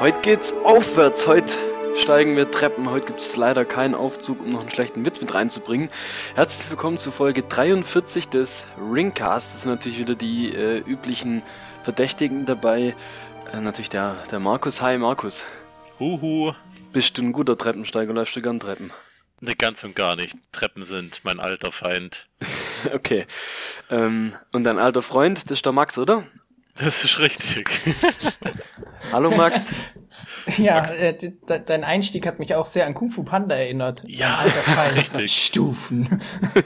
Heute geht's aufwärts. Heute steigen wir Treppen. Heute gibt es leider keinen Aufzug, um noch einen schlechten Witz mit reinzubringen. Herzlich willkommen zu Folge 43 des Ringcasts. Das sind natürlich wieder die äh, üblichen Verdächtigen dabei. Äh, natürlich der, der Markus. Hi Markus. Huhu. Bist du ein guter Treppensteiger? Läufst du gern Treppen? Ne, ganz und gar nicht. Treppen sind mein alter Feind. okay. Ähm, und dein alter Freund, das ist der Max, oder? Das ist richtig. Hallo Max. Ja, äh, dein Einstieg hat mich auch sehr an Kung Fu Panda erinnert. Ja, richtig. Stufen.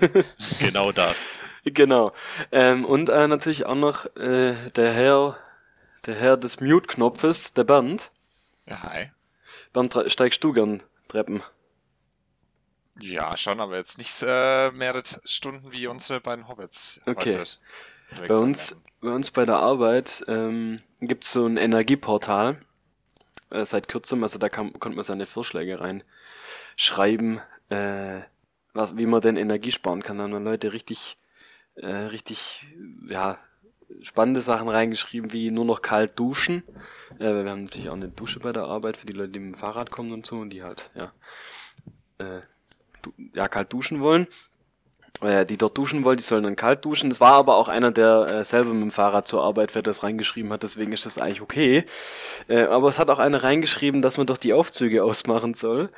genau das. Genau. Ähm, und äh, natürlich auch noch äh, der Herr, der Herr des Mute-Knopfes, der Bernd. Ja, hi. Bernd, steigst du gern Treppen? Ja, schon, aber jetzt nicht äh, mehrere Stunden wie unsere beiden Hobbits. Okay. Bei uns, bei uns bei der Arbeit ähm, gibt es so ein Energieportal äh, seit kürzem, also da kann, konnte man seine Vorschläge reinschreiben, äh, was, wie man denn Energie sparen kann. Da haben Leute richtig, äh, richtig, ja, spannende Sachen reingeschrieben, wie nur noch kalt duschen. Äh, wir haben natürlich auch eine Dusche bei der Arbeit für die Leute, die mit dem Fahrrad kommen und so und die halt, ja, äh, ja, kalt duschen wollen äh, die dort duschen wollen, die sollen dann kalt duschen. Das war aber auch einer, der äh, selber mit dem Fahrrad zur Arbeit fährt, das reingeschrieben hat, deswegen ist das eigentlich okay. Äh, aber es hat auch einer reingeschrieben, dass man doch die Aufzüge ausmachen soll.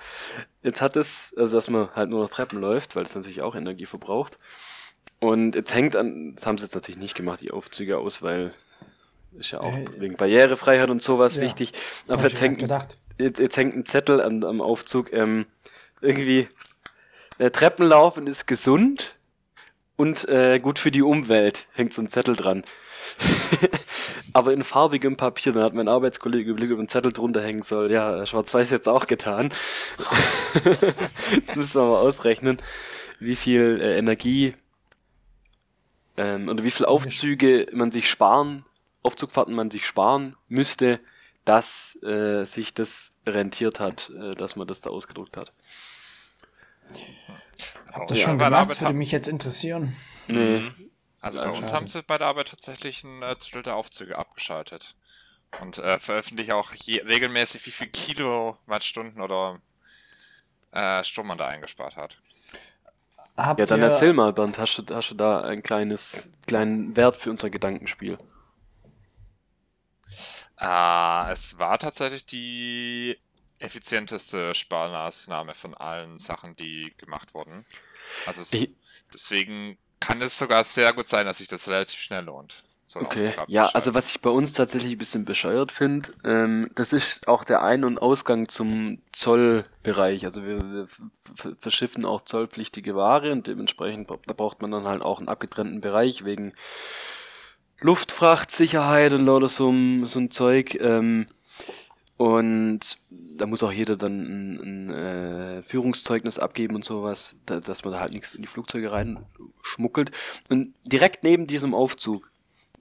Jetzt hat es, also dass man halt nur noch Treppen läuft, weil es natürlich auch Energie verbraucht. Und jetzt hängt an, das haben sie jetzt natürlich nicht gemacht, die Aufzüge aus, weil ist ja auch äh, wegen Barrierefreiheit und sowas ja, wichtig. Aber jetzt hängt, jetzt, jetzt, hängt ein Zettel an, am Aufzug, ähm, irgendwie, der Treppenlaufen ist gesund und äh, gut für die Umwelt, hängt so ein Zettel dran. Aber in farbigem Papier, dann hat mein Arbeitskollege überlegt, ob ein Zettel drunter hängen soll. Ja, Schwarz-Weiß jetzt auch getan. Jetzt müssen wir mal ausrechnen, wie viel äh, Energie ähm, oder wie viel Aufzüge man sich sparen, Aufzugfahrten man sich sparen müsste, dass äh, sich das rentiert hat, äh, dass man das da ausgedruckt hat. Habt ihr das schon gemacht? Das würde mich jetzt interessieren. Nee. Mhm. Also bei uns haben sie bei der Arbeit tatsächlich ein äh, Drittel der Aufzüge abgeschaltet. Und äh, veröffentlichen auch je, regelmäßig, wie viel Kilowattstunden oder äh, Strom man da eingespart hat. Habt ja, dann erzähl mal, Bernd, hast du, hast du da ein kleines, kleinen Wert für unser Gedankenspiel? Äh, es war tatsächlich die effizienteste Sparmaßnahme von allen Sachen, die gemacht wurden. Also es, deswegen kann es sogar sehr gut sein, dass sich das relativ schnell lohnt. So okay, ja, also was ich bei uns tatsächlich ein bisschen bescheuert finde, ähm, das ist auch der Ein- und Ausgang zum Zollbereich. Also wir, wir verschiffen auch zollpflichtige Ware und dementsprechend da braucht man dann halt auch einen abgetrennten Bereich wegen Luftfrachtsicherheit und lauter so, so ein Zeug. Ähm, und da muss auch jeder dann ein, ein äh, Führungszeugnis abgeben und sowas, da, dass man da halt nichts in die Flugzeuge reinschmuggelt. Und direkt neben diesem Aufzug,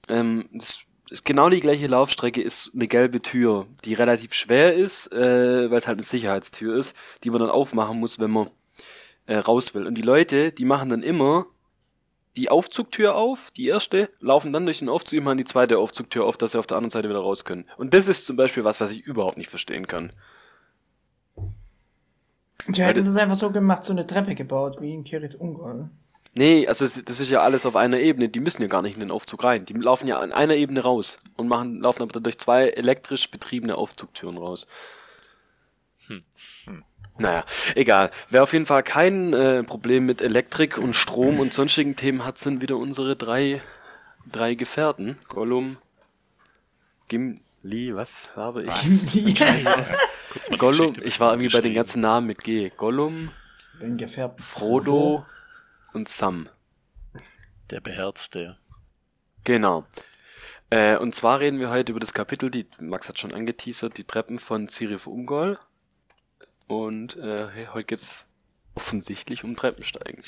ähm, das ist genau die gleiche Laufstrecke, ist eine gelbe Tür, die relativ schwer ist, äh, weil es halt eine Sicherheitstür ist, die man dann aufmachen muss, wenn man äh, raus will. Und die Leute, die machen dann immer die Aufzugtür auf, die erste, laufen dann durch den Aufzug immer an die zweite Aufzugtür auf, dass sie auf der anderen Seite wieder raus können. Und das ist zum Beispiel was, was ich überhaupt nicht verstehen kann. Ja, hätten es einfach so gemacht, so eine Treppe gebaut, wie in Kirit Ungarn. Nee, also das ist ja alles auf einer Ebene. Die müssen ja gar nicht in den Aufzug rein. Die laufen ja an einer Ebene raus und machen, laufen aber durch zwei elektrisch betriebene Aufzugtüren raus. Hm. Hm. Naja, egal. Wer auf jeden Fall kein äh, Problem mit Elektrik und Strom und sonstigen Themen hat, sind wieder unsere drei, drei Gefährten. Gollum, Gimli, was habe ich? Gimli. Gollum, ich war irgendwie bei den ganzen Namen mit G. Gollum, den Gefährten Frodo und Sam. Der Beherzte. Genau. Äh, und zwar reden wir heute über das Kapitel, die Max hat schon angeteasert, die Treppen von Cirif Ungol. Und äh, heute geht's offensichtlich um Treppensteigen.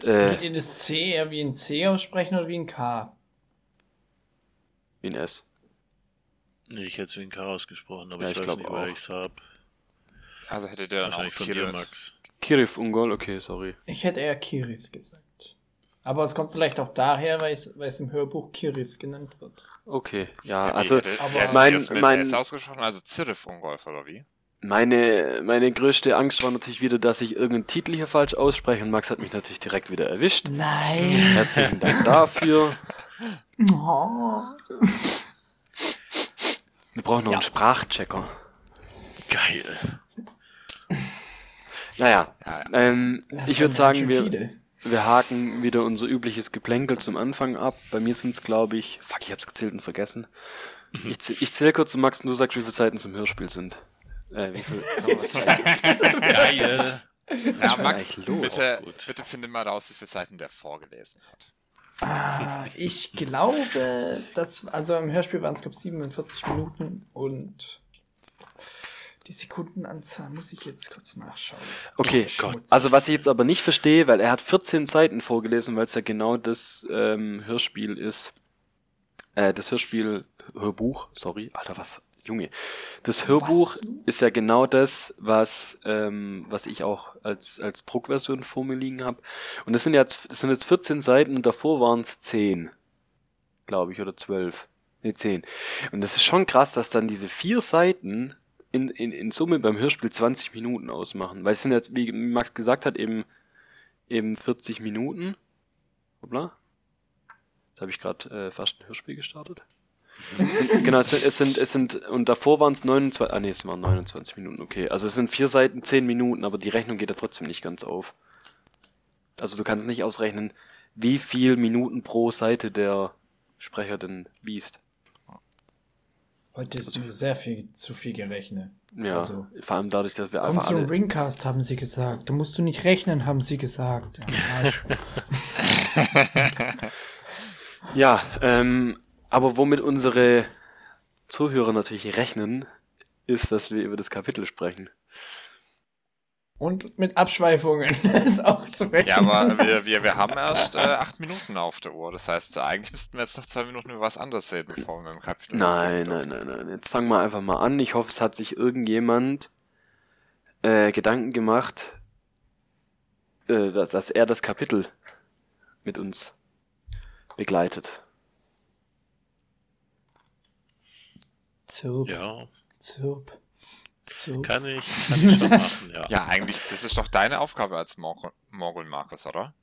Würdet äh, ihr das C eher wie ein C aussprechen oder wie ein K? Wie ein S. Nee, ich hätte es wie ein K ausgesprochen, aber ja, ich, ich weiß nicht, woher ich es habe. Also hätte der dann Wahrscheinlich von dir, Max. Kirif Ungol, okay, sorry. Ich hätte eher Kirith gesagt. Aber es kommt vielleicht auch daher, weil es, weil es im Hörbuch Kirith genannt wird. Okay, ja, also hätte, aber mein, mein S ausgesprochen, also Zirif Ungolf oder wie? Meine, meine größte Angst war natürlich wieder, dass ich irgendeinen Titel hier falsch ausspreche und Max hat mich natürlich direkt wieder erwischt. Nein. Herzlichen Dank dafür. Oh. Wir brauchen noch ja. einen Sprachchecker. Geil. Naja, ja, ähm, ich würde sagen, wir, wir haken wieder unser übliches Geplänkel zum Anfang ab. Bei mir sind es, glaube ich, fuck, ich hab's gezählt und vergessen. Mhm. Ich, ich zähle kurz zu Max und du sagst, wie viele Seiten zum Hörspiel sind. Äh, wie viel? Geil. Ja, Max, bitte, bitte finde mal raus, wie viele Seiten der vorgelesen hat. Ah, ich glaube, dass, also im Hörspiel waren es, glaube 47 Minuten und die Sekundenanzahl muss ich jetzt kurz nachschauen. Okay, also was ich jetzt aber nicht verstehe, weil er hat 14 Seiten vorgelesen, weil es ja genau das ähm, Hörspiel ist. Äh, das Hörspiel, Hörbuch, sorry, Alter, was Junge, das Hörbuch was? ist ja genau das, was, ähm, was ich auch als, als Druckversion vor mir liegen habe. Und das sind jetzt, das sind jetzt 14 Seiten und davor waren es 10, glaube ich, oder 12. Ne, 10. Und das ist schon krass, dass dann diese vier Seiten in, in, in Summe beim Hörspiel 20 Minuten ausmachen. Weil es sind jetzt, wie Max gesagt hat, eben, eben 40 Minuten. Hoppla. Jetzt habe ich gerade äh, fast ein Hörspiel gestartet genau, es sind, es sind, es sind, und davor waren es 29, ah nee, es waren 29 Minuten, okay. Also es sind vier Seiten, zehn Minuten, aber die Rechnung geht ja trotzdem nicht ganz auf. Also du kannst nicht ausrechnen, wie viel Minuten pro Seite der Sprecher denn liest. Heute ist also, sehr viel zu viel gerechnet. Ja, also, vor allem dadurch, dass wir einfach. Komm zum Ringcast, haben sie gesagt. Da musst du nicht rechnen, haben sie gesagt. Ja, ähm, aber womit unsere Zuhörer natürlich rechnen, ist, dass wir über das Kapitel sprechen. Und mit Abschweifungen ist auch zu rechnen. Ja, aber wir, wir, wir haben erst äh, acht Minuten auf der Uhr. Das heißt, eigentlich müssten wir jetzt noch zwei Minuten über was anderes reden, bevor wir im Kapitel Nein, nein, nein, nein. Jetzt fangen wir einfach mal an. Ich hoffe, es hat sich irgendjemand äh, Gedanken gemacht, äh, dass, dass er das Kapitel mit uns begleitet. Zirp. Ja. Zirp. Zirp. Kann ich, kann ich schon machen, ja. Ja, eigentlich, das ist doch deine Aufgabe als Morgul, Markus, oder?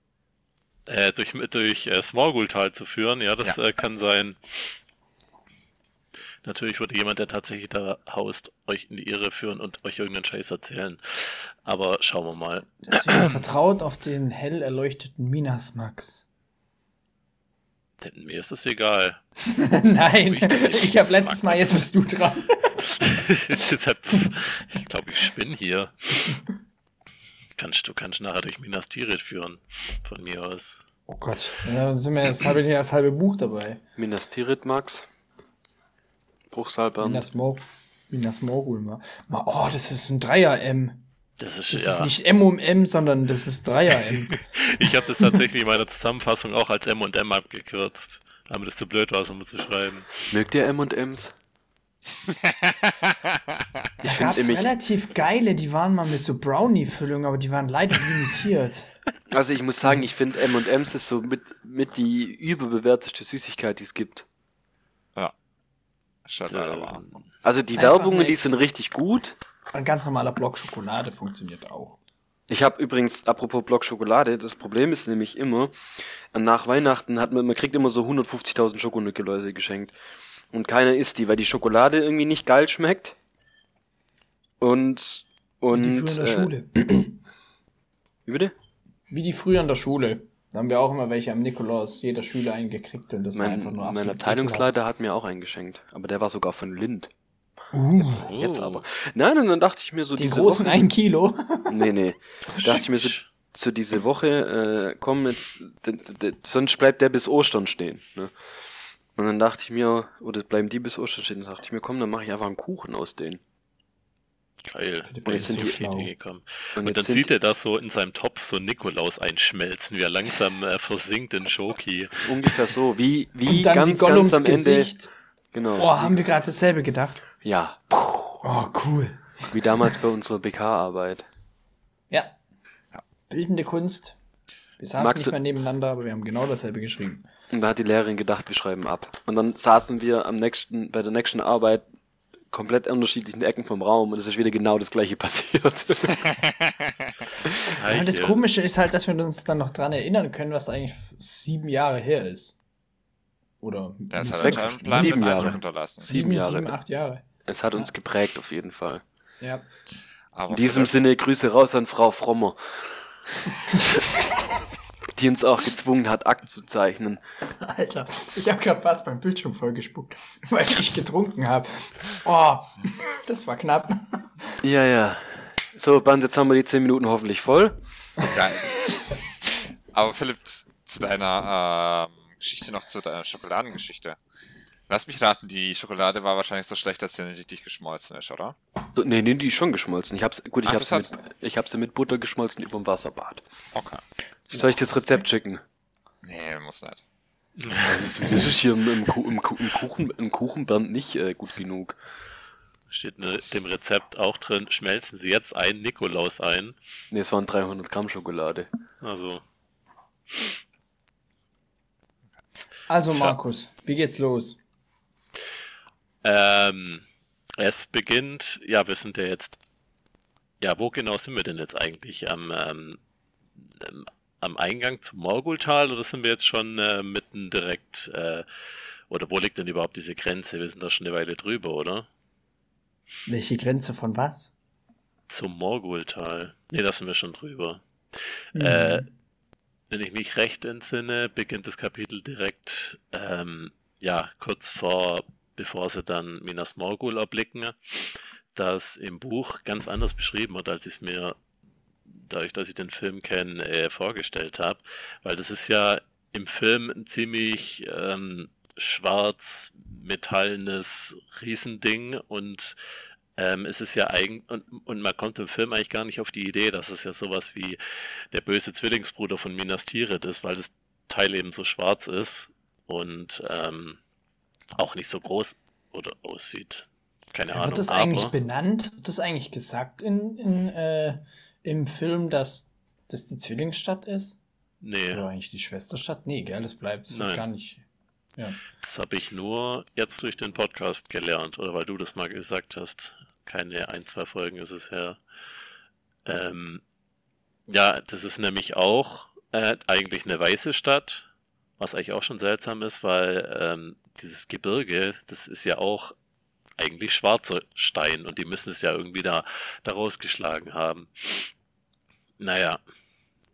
Äh, durch durch äh, Smorgul-Tal zu führen, ja, das ja. Äh, kann sein. Natürlich würde jemand, der tatsächlich da haust, euch in die Irre führen und euch irgendeinen Scheiß erzählen. Aber schauen wir mal. Deswegen vertraut auf den hell erleuchteten Minas Max. Mir ist es egal. Nein, ich, ich habe letztes Mal, jetzt bist du dran. ich glaube, ich spinne hier. Kannst, du kannst nachher durch Minas Tirith führen, von mir aus. Oh Gott, ja, dann sind wir das halbe, das halbe Buch dabei. Minas Tirith, Max. Bruchsalbern. Minas, Mor Minas Morgul. Oh, das ist ein Dreier-M. Das ist, das ja. ist nicht M um M, sondern das ist Dreier-M. ich habe das tatsächlich in meiner Zusammenfassung auch als M und M abgekürzt, damit es zu blöd war, es um zu schreiben. Mögt ihr M und M's? ich gab relativ geile, die waren mal mit so Brownie-Füllung, aber die waren leider limitiert. Also ich muss sagen, ich finde M und M's ist so mit, mit die überbewerteste Süßigkeit, die es gibt. Ja. Leider wahr. Also die Einfach Werbungen, die sind richtig gut. Ein ganz normaler Block Schokolade funktioniert auch. Ich habe übrigens, apropos Block Schokolade, das Problem ist nämlich immer, nach Weihnachten hat man, man kriegt immer so 150.000 Schokonückeläuse geschenkt. Und keiner isst die, weil die Schokolade irgendwie nicht geil schmeckt. Und, und. Wie die früher in der äh, Schule. Wie bitte? Wie die früher in der Schule. Da haben wir auch immer welche am Nikolaus, jeder Schüler eingekriegt und das mein, war einfach nur Mein Abteilungsleiter hat mir auch eingeschenkt, aber der war sogar von Lind. Uh. Jetzt, jetzt, aber. Nein, und dann dachte ich mir so, die diese großen Woche, ein Kilo. Nee, nee. dachte ich mir so, zu diese Woche, äh, komm jetzt, sonst bleibt der bis Ostern stehen. Ne? Und dann dachte ich mir, oder bleiben die bis Ostern stehen, dann dachte ich mir, komm, dann mache ich einfach einen Kuchen aus denen. Geil. Und jetzt sind so die schlau. gekommen. Und, und dann sieht er das so in seinem Topf so Nikolaus einschmelzen, wie er langsam äh, versinkt in Schoki. Ungefähr so, wie, wie ganz, ganz am Gesicht. Genau. Oh, haben wir gerade dasselbe gedacht? Ja. Oh, cool. Wie damals bei unserer BK-Arbeit. Ja. ja. Bildende Kunst. Wir saßen Max nicht mehr nebeneinander, aber wir haben genau dasselbe geschrieben. Und da hat die Lehrerin gedacht, wir schreiben ab. Und dann saßen wir am nächsten, bei der nächsten Arbeit komplett unterschiedlichen Ecken vom Raum und es ist wieder genau das gleiche passiert. ja, das Komische ist halt, dass wir uns dann noch dran erinnern können, was eigentlich sieben Jahre her ist. Oder das hat sechs, sieben Jahre hinterlassen. Sieben, sieben, Jahre. sieben, acht Jahre. Es hat uns geprägt auf jeden Fall. Ja. Aber In diesem Sinne Grüße raus an Frau Frommer. die uns auch gezwungen hat, Akt zu zeichnen. Alter, ich habe gerade fast beim Bildschirm vollgespuckt, weil ich getrunken habe. Oh, das war knapp. Ja, ja. So, Band, jetzt haben wir die 10 Minuten hoffentlich voll. Geil. Aber Philipp, zu deiner äh, Geschichte noch, zu deiner Schokoladengeschichte. Lass mich raten, die Schokolade war wahrscheinlich so schlecht, dass sie nicht richtig geschmolzen ist, oder? Nee, nee, die ist schon geschmolzen. Ich hab's, gut, ich Ach, hab's, mit, ich hab's mit Butter geschmolzen über dem Wasserbad. Okay. Soll ich das Rezept schicken? Nee, muss nicht. Das ist, das ist hier im, im, im, im, Kuchen, im Kuchenband nicht äh, gut genug. Steht ne, dem Rezept auch drin, schmelzen Sie jetzt einen Nikolaus ein. Ne, es waren 300 Gramm Schokolade. Also. Also Markus, wie geht's los? Ähm, es beginnt, ja, wir sind ja jetzt, ja, wo genau sind wir denn jetzt eigentlich? Am, ähm, am Eingang zum Morgultal oder sind wir jetzt schon äh, mitten direkt, äh, oder wo liegt denn überhaupt diese Grenze? Wir sind da schon eine Weile drüber, oder? Welche Grenze von was? Zum Morgultal. Ne, da sind wir schon drüber. Mhm. Äh, wenn ich mich recht entsinne, beginnt das Kapitel direkt, ähm, ja, kurz vor bevor sie dann Minas Morgul erblicken, das im Buch ganz anders beschrieben wird, als ich es mir, dadurch, dass ich den Film kenne, äh, vorgestellt habe. Weil das ist ja im Film ein ziemlich ähm, schwarz metallenes Riesending und ähm, es ist ja eigentlich, und, und, man kommt im Film eigentlich gar nicht auf die Idee, dass es ja sowas wie der böse Zwillingsbruder von Minas Tirith ist, weil das Teil eben so schwarz ist und ähm, auch nicht so groß oder aussieht. Keine Ahnung. Wird das aber... eigentlich benannt? Wird das eigentlich gesagt in, in, äh, im Film, dass das die Zwillingsstadt ist? Nee. Oder eigentlich die Schwesterstadt? Nee, gell, das bleibt das gar nicht. Ja. Das habe ich nur jetzt durch den Podcast gelernt, oder weil du das mal gesagt hast. Keine ein, zwei Folgen ist es her. Ähm, ja, das ist nämlich auch äh, eigentlich eine weiße Stadt, was eigentlich auch schon seltsam ist, weil ähm, dieses Gebirge, das ist ja auch eigentlich schwarzer Stein und die müssen es ja irgendwie da, da rausgeschlagen haben. Naja,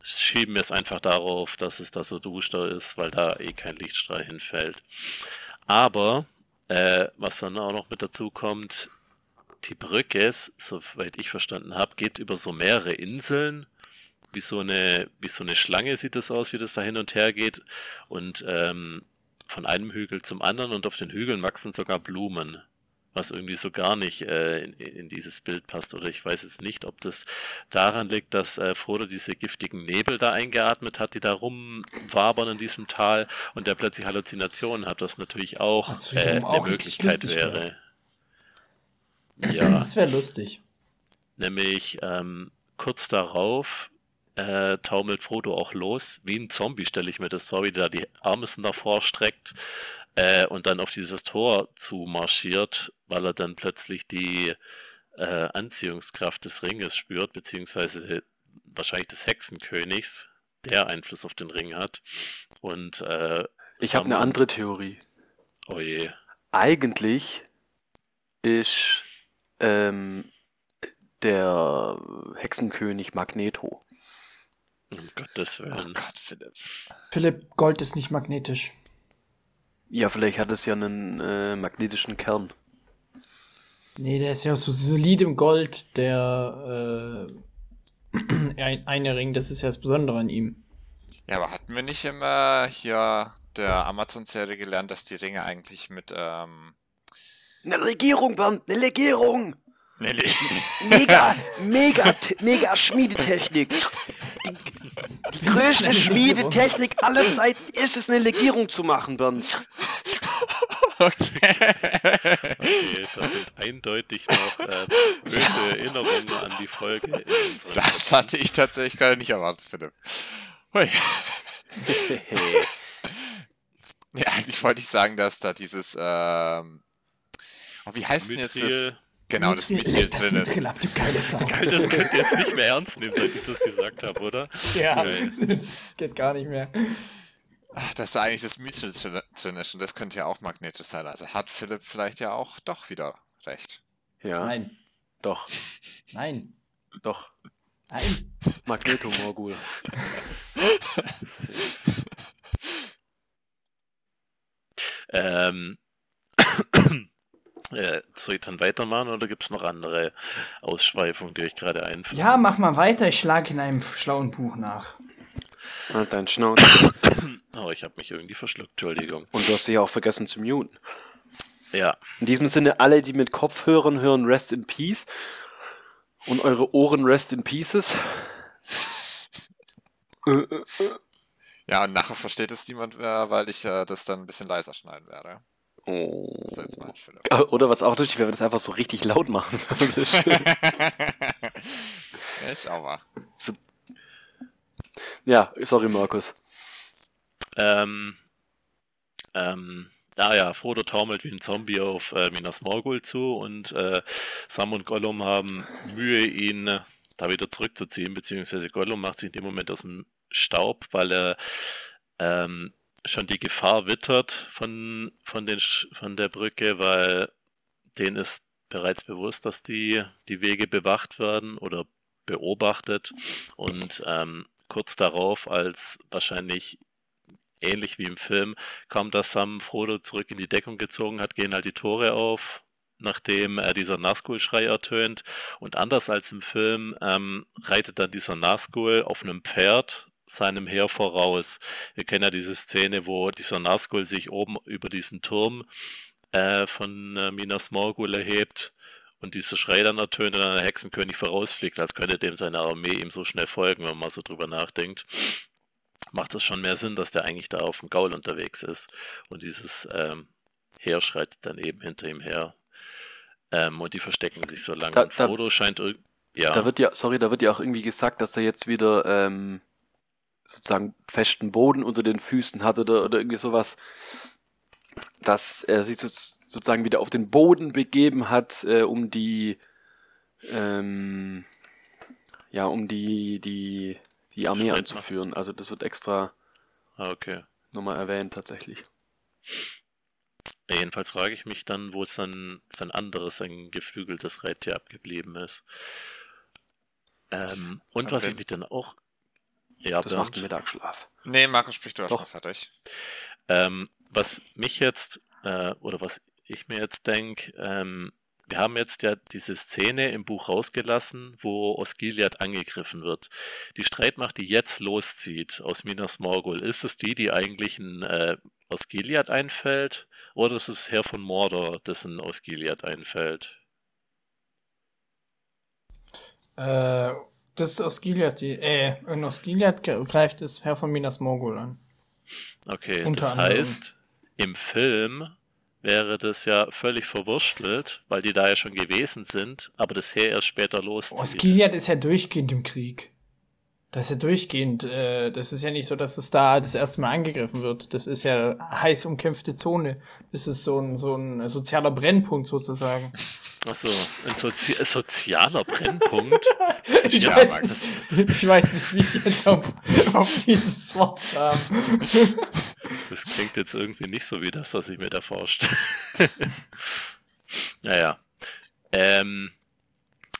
schieben wir es einfach darauf, dass es da so duster ist, weil da eh kein Lichtstrahl hinfällt. Aber, äh, was dann auch noch mit dazu kommt, die Brücke, soweit ich verstanden habe, geht über so mehrere Inseln. Wie so eine, wie so eine Schlange sieht das aus, wie das da hin und her geht. Und ähm, von einem Hügel zum anderen und auf den Hügeln wachsen sogar Blumen, was irgendwie so gar nicht äh, in, in, dieses Bild passt. Oder ich weiß jetzt nicht, ob das daran liegt, dass äh, Frodo diese giftigen Nebel da eingeatmet hat, die da rumwabern in diesem Tal und der plötzlich Halluzinationen hat, was natürlich auch, äh, eine auch Möglichkeit wäre. Ja. Das wäre lustig. Nämlich ähm, kurz darauf äh, taumelt Frodo auch los. Wie ein Zombie stelle ich mir das vor, wie der die Arme davor streckt äh, und dann auf dieses Tor zu marschiert, weil er dann plötzlich die äh, Anziehungskraft des Ringes spürt, beziehungsweise wahrscheinlich des Hexenkönigs, der Einfluss auf den Ring hat. Und äh, ich habe eine andere Theorie. Oh je. Eigentlich ist ähm, der Hexenkönig Magneto. Um Gottes Willen. Oh Gott, Philipp. Philipp, Gold ist nicht magnetisch. Ja, vielleicht hat es ja einen äh, magnetischen Kern. Nee, der ist ja so solid im Gold, der äh, eine Ring, das ist ja das Besondere an ihm. Ja, aber hatten wir nicht immer hier der Amazon-Serie gelernt, dass die Ringe eigentlich mit ähm Eine Regierung, Band, eine Legierung! Eine Le mega, mega, mega Schmiedetechnik. Die, die größte Schmiedetechnik aller Zeiten ist es, eine Legierung zu machen, Bernd. Okay. okay, das sind eindeutig noch äh, böse Erinnerungen an die Folge. das hatte ich tatsächlich gerade nicht erwartet, Philipp. Hui. nee, eigentlich wollte ich sagen, dass da dieses, ähm, wie heißt denn jetzt das? Genau, das Mithril drin ist. Mithril du geile Sau. Das könnt ihr jetzt nicht mehr ernst nehmen, seit ich das gesagt habe, oder? Ja, Geil. geht gar nicht mehr. Ach, dass da eigentlich das Mithril drin ist und das könnte ja auch magnetisch sein. Also hat Philipp vielleicht ja auch doch wieder recht. Ja, Nein, doch, nein, doch. nein. Magnetomorgul. Ähm, äh, soll ich dann weitermachen oder gibt es noch andere Ausschweifungen, die euch gerade einfallen? Ja, mach mal weiter. Ich schlage in einem schlauen Buch nach. Halt dein Schnauze. Oh, ich habe mich irgendwie verschluckt, Entschuldigung. Und du hast dich auch vergessen zu muten. Ja, In diesem Sinne, alle, die mit Kopfhörern hören, rest in peace. Und eure Ohren rest in pieces. Ja, und nachher versteht es niemand mehr, weil ich äh, das dann ein bisschen leiser schneiden werde. Oh. Das ist jetzt mein Philipp. Oder was auch lustig wäre, wenn du das einfach so richtig laut machen würdest. ja, schau mal. ja, sorry, Markus. ähm, ähm, ah ja, Frodo taumelt wie ein Zombie auf äh, Minas Morgul zu und äh, Sam und Gollum haben Mühe, ihn äh, da wieder zurückzuziehen, beziehungsweise Gollum macht sich in dem Moment aus dem Staub, weil er ähm, schon die Gefahr wittert von, von, den, von der Brücke, weil denen ist bereits bewusst, dass die, die Wege bewacht werden oder beobachtet und ähm, kurz darauf, als wahrscheinlich ähnlich wie im Film, kaum dass Sam Frodo zurück in die Deckung gezogen hat, gehen halt die Tore auf, nachdem äh, dieser Nazgul-Schrei ertönt. Und anders als im Film ähm, reitet dann dieser Nazgul auf einem Pferd seinem Heer voraus. Wir kennen ja diese Szene, wo dieser Nazgul sich oben über diesen Turm äh, von äh, Minas Morgul erhebt und dieser Schrei dann ertönt und dann der Hexenkönig vorausfliegt, als könnte dem seine Armee ihm so schnell folgen, wenn man mal so drüber nachdenkt macht es schon mehr Sinn, dass der eigentlich da auf dem Gaul unterwegs ist. Und dieses ähm, Heer schreitet dann eben hinter ihm her. Ähm, und die verstecken sich so lange. Da- und da- Frodo scheint irg- ja, Da wird ja, sorry, da wird ja auch irgendwie gesagt, dass er jetzt wieder ähm, sozusagen festen Boden unter den Füßen hat oder, oder irgendwie sowas. Dass er sich so, sozusagen wieder auf den Boden begeben hat, äh, um die ähm, ja, um die, die, die Armee Streitmacht. anzuführen. Also das wird extra ah, okay. nochmal erwähnt tatsächlich. Jedenfalls frage ich mich dann, wo sein, sein anderes, sein geflügeltes Reittier abgeblieben ist. Ähm, und Aber was ich mich dann auch. Ja, Das macht Bernd? einen Mittagsschlaf. Nee, Markus, sprich du erst Doch. fertig. Ähm, was mich jetzt, äh, oder was ich mir jetzt denke, ähm, wir haben jetzt ja diese Szene im Buch rausgelassen, wo Osgiliath angegriffen wird. Die Streitmacht, die jetzt loszieht aus Minas Morgul, ist es die, die eigentlich in äh, Osgiliath einfällt? Oder ist es Herr von Mordor, dessen Osgiliath einfällt? Äh, das ist aus Gilead, die, äh, in ge- greift es Herr von Minas Morgul an. Okay, Unter das anderem. heißt, im Film wäre das ja völlig verwurstelt, weil die da ja schon gewesen sind, aber das Heer erst später loszieht. Osgiliath ist ja durchgehend im Krieg. Das ist ja durchgehend. Äh, das ist ja nicht so, dass es da das erste Mal angegriffen wird. Das ist ja heiß umkämpfte Zone. Das ist so ein, so ein sozialer Brennpunkt sozusagen. Achso, ein Sozi sozialer Brennpunkt. Ich weiß, nicht, ich weiß nicht, wie ich jetzt auf, auf dieses Wort kam. Das klingt jetzt irgendwie nicht so wie das, was ich mir da vorstelle. naja. Ähm,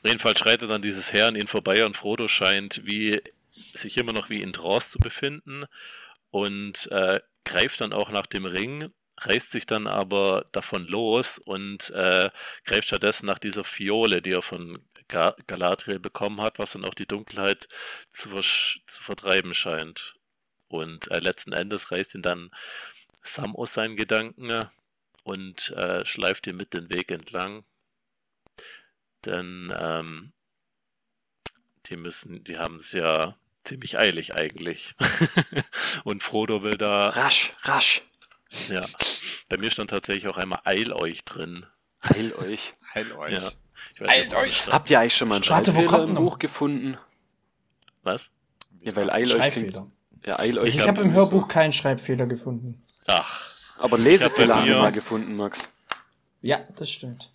jedenfalls schreitet dann dieses Heer an ihn vorbei und Frodo scheint wie sich immer noch wie in Trance zu befinden und äh, greift dann auch nach dem Ring, reißt sich dann aber davon los und äh, greift stattdessen nach dieser Fiole, die er von Ga Galadriel bekommen hat, was dann auch die Dunkelheit zu, zu vertreiben scheint. Und äh, letzten Endes reißt ihn dann Sam aus seinen Gedanken und äh, schleift ihn mit den Weg entlang. Denn ähm, die müssen, die haben es ja ziemlich eilig eigentlich. und Frodo will da, Rasch, rasch. ja. Bei mir stand tatsächlich auch einmal Eil euch drin. Heil euch. Heil euch. Ja. Ich weiß Eilt euch! Habt ihr eigentlich schon mal einen Warte, wo Schreibfehler kommt im? Buch gefunden? Was? Ja, weil Eil euch klingt. Ja, eil euch. Ich habe im Hörbuch keinen Schreibfehler gefunden. Ach. Aber Lesefehler haben wir mal gefunden, Max. Ja, das stimmt.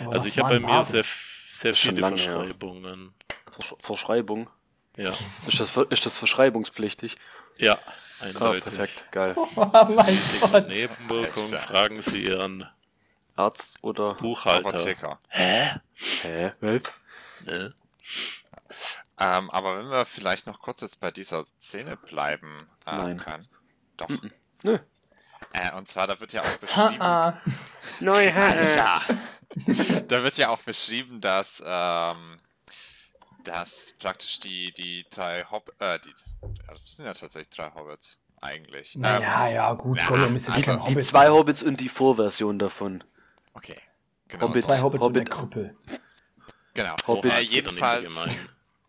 Aber also ich habe bei mir sehr, sehr viele lange, Verschreibungen. Ja. Verschreibung? Ja. Ist das, ist das verschreibungspflichtig? Ja, eindeutig. Oh, perfekt, geil. Oh, mein Gott. Nebenwirkungen fragen Sie Ihren Arzt oder Buchhalter. Apotheker. Hä? Hä? Was? Ne? Ähm, aber wenn wir vielleicht noch kurz jetzt bei dieser Szene bleiben äh, Nein. können. Doch. Mm -mm. Nö. Äh, und zwar, da wird ja auch beschrieben. Neu Alter. da wird ja auch beschrieben, dass, ähm, dass praktisch die, die drei Hob äh, die, das sind ja tatsächlich drei Hobbits, eigentlich. Naja, ähm, ja, gut, ja, Gollum ist jetzt also Hobbit. Die zwei Hobbits und die Vorversion davon. Okay. Genau. Hobbit, zwei Hobbits Hobbit. und der Krüppel. Genau. Hobbit. Äh, jedenfalls,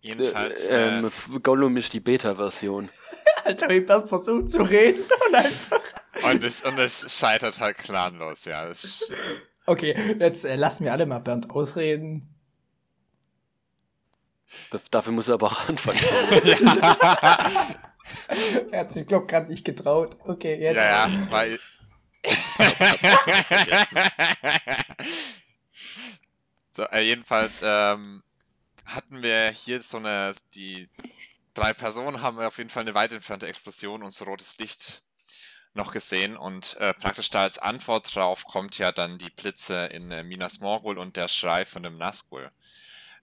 jedenfalls äh, äh, Gollum ist die Beta-Version. Als habe ich Bernd versucht zu reden und einfach. Und es, und es scheitert halt planlos, ja. Okay, jetzt äh, lassen wir alle mal Bernd ausreden. Dafür muss er aber auch anfangen. er hat sich, glaube gerade nicht getraut. Okay, jetzt. Ja, ja, weiß. so, äh, jedenfalls ähm, hatten wir hier so eine, die drei Personen haben auf jeden Fall eine weit entfernte Explosion und so rotes Licht noch gesehen und äh, praktisch da als Antwort drauf kommt ja dann die Blitze in äh, Minas Morgul und der Schrei von dem Nazgul.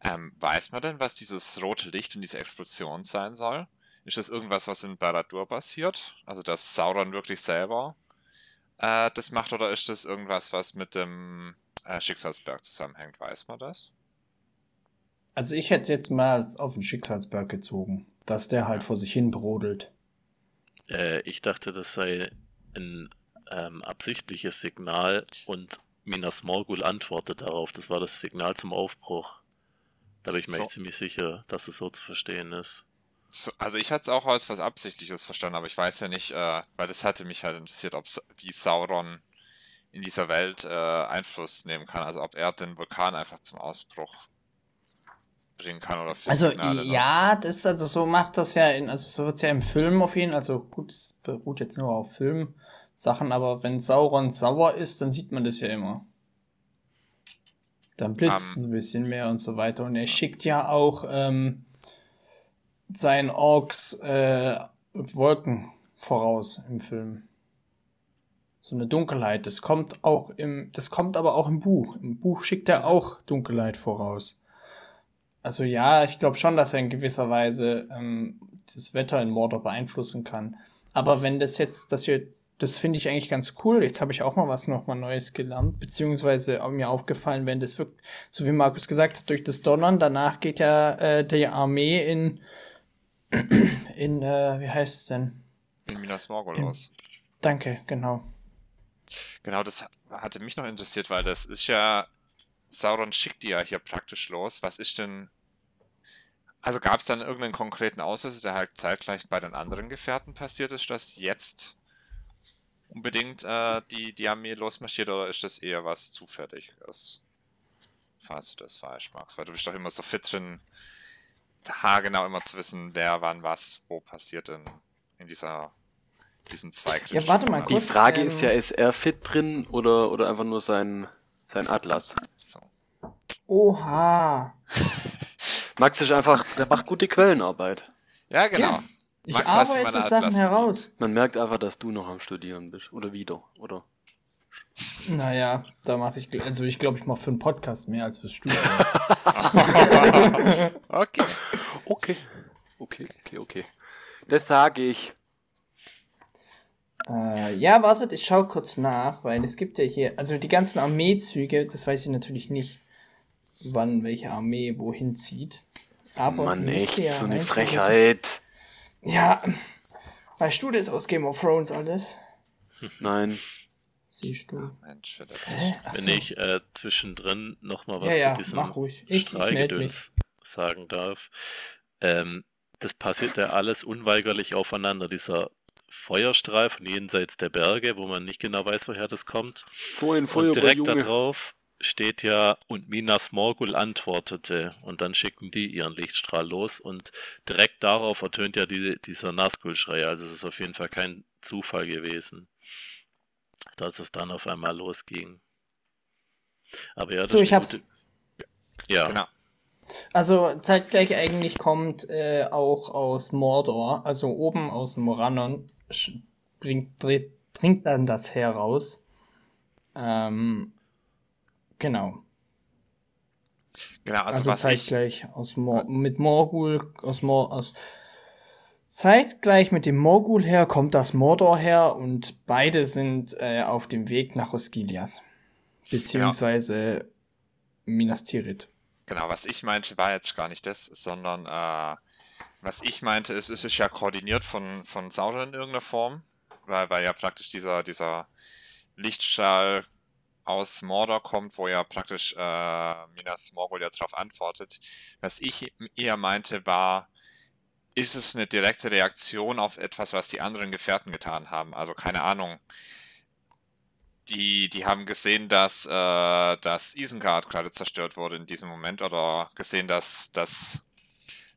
Ähm, weiß man denn, was dieses rote Licht und diese Explosion sein soll? Ist das irgendwas, was in Baradur passiert? Also, dass Sauron wirklich selber äh, das macht oder ist das irgendwas, was mit dem äh, Schicksalsberg zusammenhängt? Weiß man das? Also, ich hätte jetzt mal auf den Schicksalsberg gezogen, dass der halt vor sich hin brodelt. Äh, ich dachte, das sei ein ähm, absichtliches Signal und Minas Morgul antwortet darauf. Das war das Signal zum Aufbruch. Da bin ich mir so. ziemlich sicher, dass es so zu verstehen ist. So, also ich hatte es auch als was Absichtliches verstanden, aber ich weiß ja nicht, äh, weil das hatte mich halt interessiert, ob wie Sauron in dieser Welt äh, Einfluss nehmen kann. Also ob er den Vulkan einfach zum Ausbruch bringen kann oder für Also ja, nutzt. das also so macht das ja in, also so wird es ja im Film auf jeden Fall, also gut, es beruht jetzt nur auf Filmsachen, aber wenn Sauron sauer ist, dann sieht man das ja immer. Dann blitzt um, es ein bisschen mehr und so weiter. Und er schickt ja auch ähm, seinen Orks äh, Wolken voraus im Film. So eine Dunkelheit. Das kommt auch im, das kommt aber auch im Buch. Im Buch schickt er auch Dunkelheit voraus. Also ja, ich glaube schon, dass er in gewisser Weise ähm, das Wetter in Mordor beeinflussen kann. Aber wenn das jetzt, das hier, das finde ich eigentlich ganz cool. Jetzt habe ich auch mal was nochmal Neues gelernt, beziehungsweise mir aufgefallen, wenn das wirkt, so wie Markus gesagt hat, durch das Donnern, danach geht ja äh, die Armee in, in, äh, wie heißt es denn? In Minas Morgul aus. Danke, genau. Genau, das hatte mich noch interessiert, weil das ist ja, Sauron schickt die ja hier praktisch los. Was ist denn also gab es dann irgendeinen konkreten Auslöser, der halt zeitgleich bei den anderen Gefährten passiert ist, dass jetzt unbedingt äh, die, die Armee losmarschiert oder ist das eher was Zufälliges? Falls du das falsch magst, weil du bist doch immer so fit drin, genau immer zu wissen, wer wann was wo passiert in, in dieser diesen zwei Ja, warte mal kurz. Die Frage ähm, ist ja, ist er fit drin oder, oder einfach nur sein, sein Atlas? So. Oha. Max ist einfach, der macht gute Quellenarbeit. Ja, genau. Ja, ich Max arbeite Sachen heraus. Man merkt einfach, dass du noch am Studieren bist. Oder wieder, oder? Naja, da mache ich, also ich glaube, ich mache für einen Podcast mehr als fürs Studium. okay. Okay. Okay, okay, okay. Das sage ich. Äh, ja, wartet, ich schaue kurz nach, weil es gibt ja hier, also die ganzen Armeezüge, das weiß ich natürlich nicht wann welche Armee wohin zieht. Aber Mann, echt, ja so eine Frechheit. Ja, weißt du das aus Game of Thrones alles? Nein. Siehst du. Mensch, Wenn ich äh, zwischendrin nochmal was ja, ja, zu diesem Streigedöns sagen darf. Ähm, das passiert ja alles unweigerlich aufeinander. Dieser Feuerstrahl von jenseits der Berge, wo man nicht genau weiß, woher das kommt. Ein Feuer Und direkt darauf steht ja, und Minas Morgul antwortete. Und dann schicken die ihren Lichtstrahl los und direkt darauf ertönt ja die, dieser Nazgul-Schrei. Also es ist auf jeden Fall kein Zufall gewesen, dass es dann auf einmal losging. Aber ja, das so, ich hab's. Ja. Genau. Also zeitgleich eigentlich kommt äh, auch aus Mordor, also oben aus Morannon, bringt, dreht, dringt dann das heraus. Ähm, genau. Genau, also, also was zeitgleich ich... aus Mor mit Morgul, aus Mor aus Zeitgleich mit dem Morgul her kommt das Mordor her und beide sind äh, auf dem Weg nach Osgiliath. Beziehungsweise genau. Minas Tirith. Genau, was ich meinte, war jetzt gar nicht das, sondern äh, was ich meinte, ist, es ist ja koordiniert von, von Sauron in irgendeiner Form, weil, weil ja praktisch dieser, dieser Lichtstrahl aus Mordor kommt, wo ja praktisch äh, Minas Morgul ja darauf antwortet. Was ich eher meinte, war, ist es eine direkte Reaktion auf etwas, was die anderen Gefährten getan haben? Also keine Ahnung. Die, die haben gesehen, dass, äh, dass Isengard gerade zerstört wurde in diesem Moment oder gesehen, dass, dass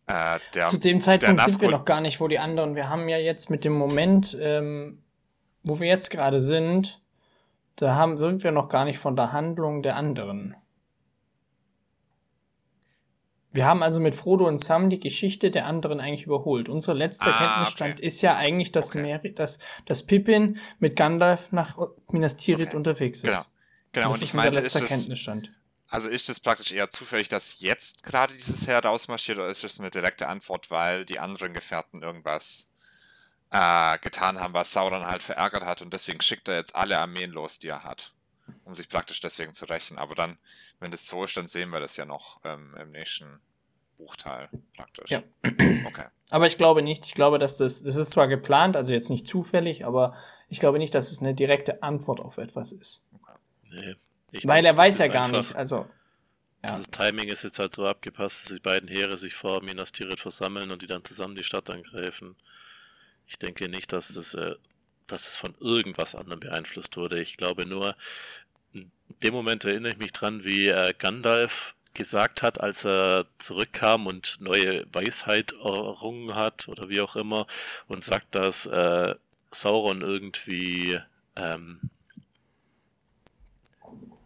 äh, der. Zu dem Zeitpunkt sind wir noch gar nicht, wo die anderen. Wir haben ja jetzt mit dem Moment, ähm, wo wir jetzt gerade sind, da haben, sind wir noch gar nicht von der Handlung der anderen. Wir haben also mit Frodo und Sam die Geschichte der anderen eigentlich überholt. Unser letzter ah, Kenntnisstand okay. ist ja eigentlich, dass, okay. Mary, dass, dass Pippin mit Gandalf nach Minas Tirith okay. unterwegs ist. Genau. Genau, das und ist ich meinte, unser letzter ist Kenntnisstand. Also ist es praktisch eher zufällig, dass jetzt gerade dieses Heer rausmarschiert oder ist es eine direkte Antwort, weil die anderen Gefährten irgendwas äh, getan haben, was Sauron halt verärgert hat und deswegen schickt er jetzt alle Armeen los, die er hat, um sich praktisch deswegen zu rächen. Aber dann, wenn das so ist, dann sehen wir das ja noch ähm, im nächsten Buchteil praktisch. Ja. Okay. Aber ich glaube nicht. Ich glaube, dass das, das ist zwar geplant, also jetzt nicht zufällig, aber ich glaube nicht, dass es eine direkte Antwort auf etwas ist. Okay. Nee, Weil denke, er weiß ja gar nicht, also. Ja. Dieses Timing ist jetzt halt so abgepasst, dass die beiden Heere sich vor Minas Tirith versammeln und die dann zusammen die Stadt angreifen. Ich denke nicht, dass es, äh, dass es von irgendwas anderem beeinflusst wurde. Ich glaube nur, in dem Moment erinnere ich mich dran, wie äh, Gandalf gesagt hat, als er zurückkam und neue Weisheit errungen hat oder wie auch immer und sagt, dass äh, Sauron irgendwie ähm,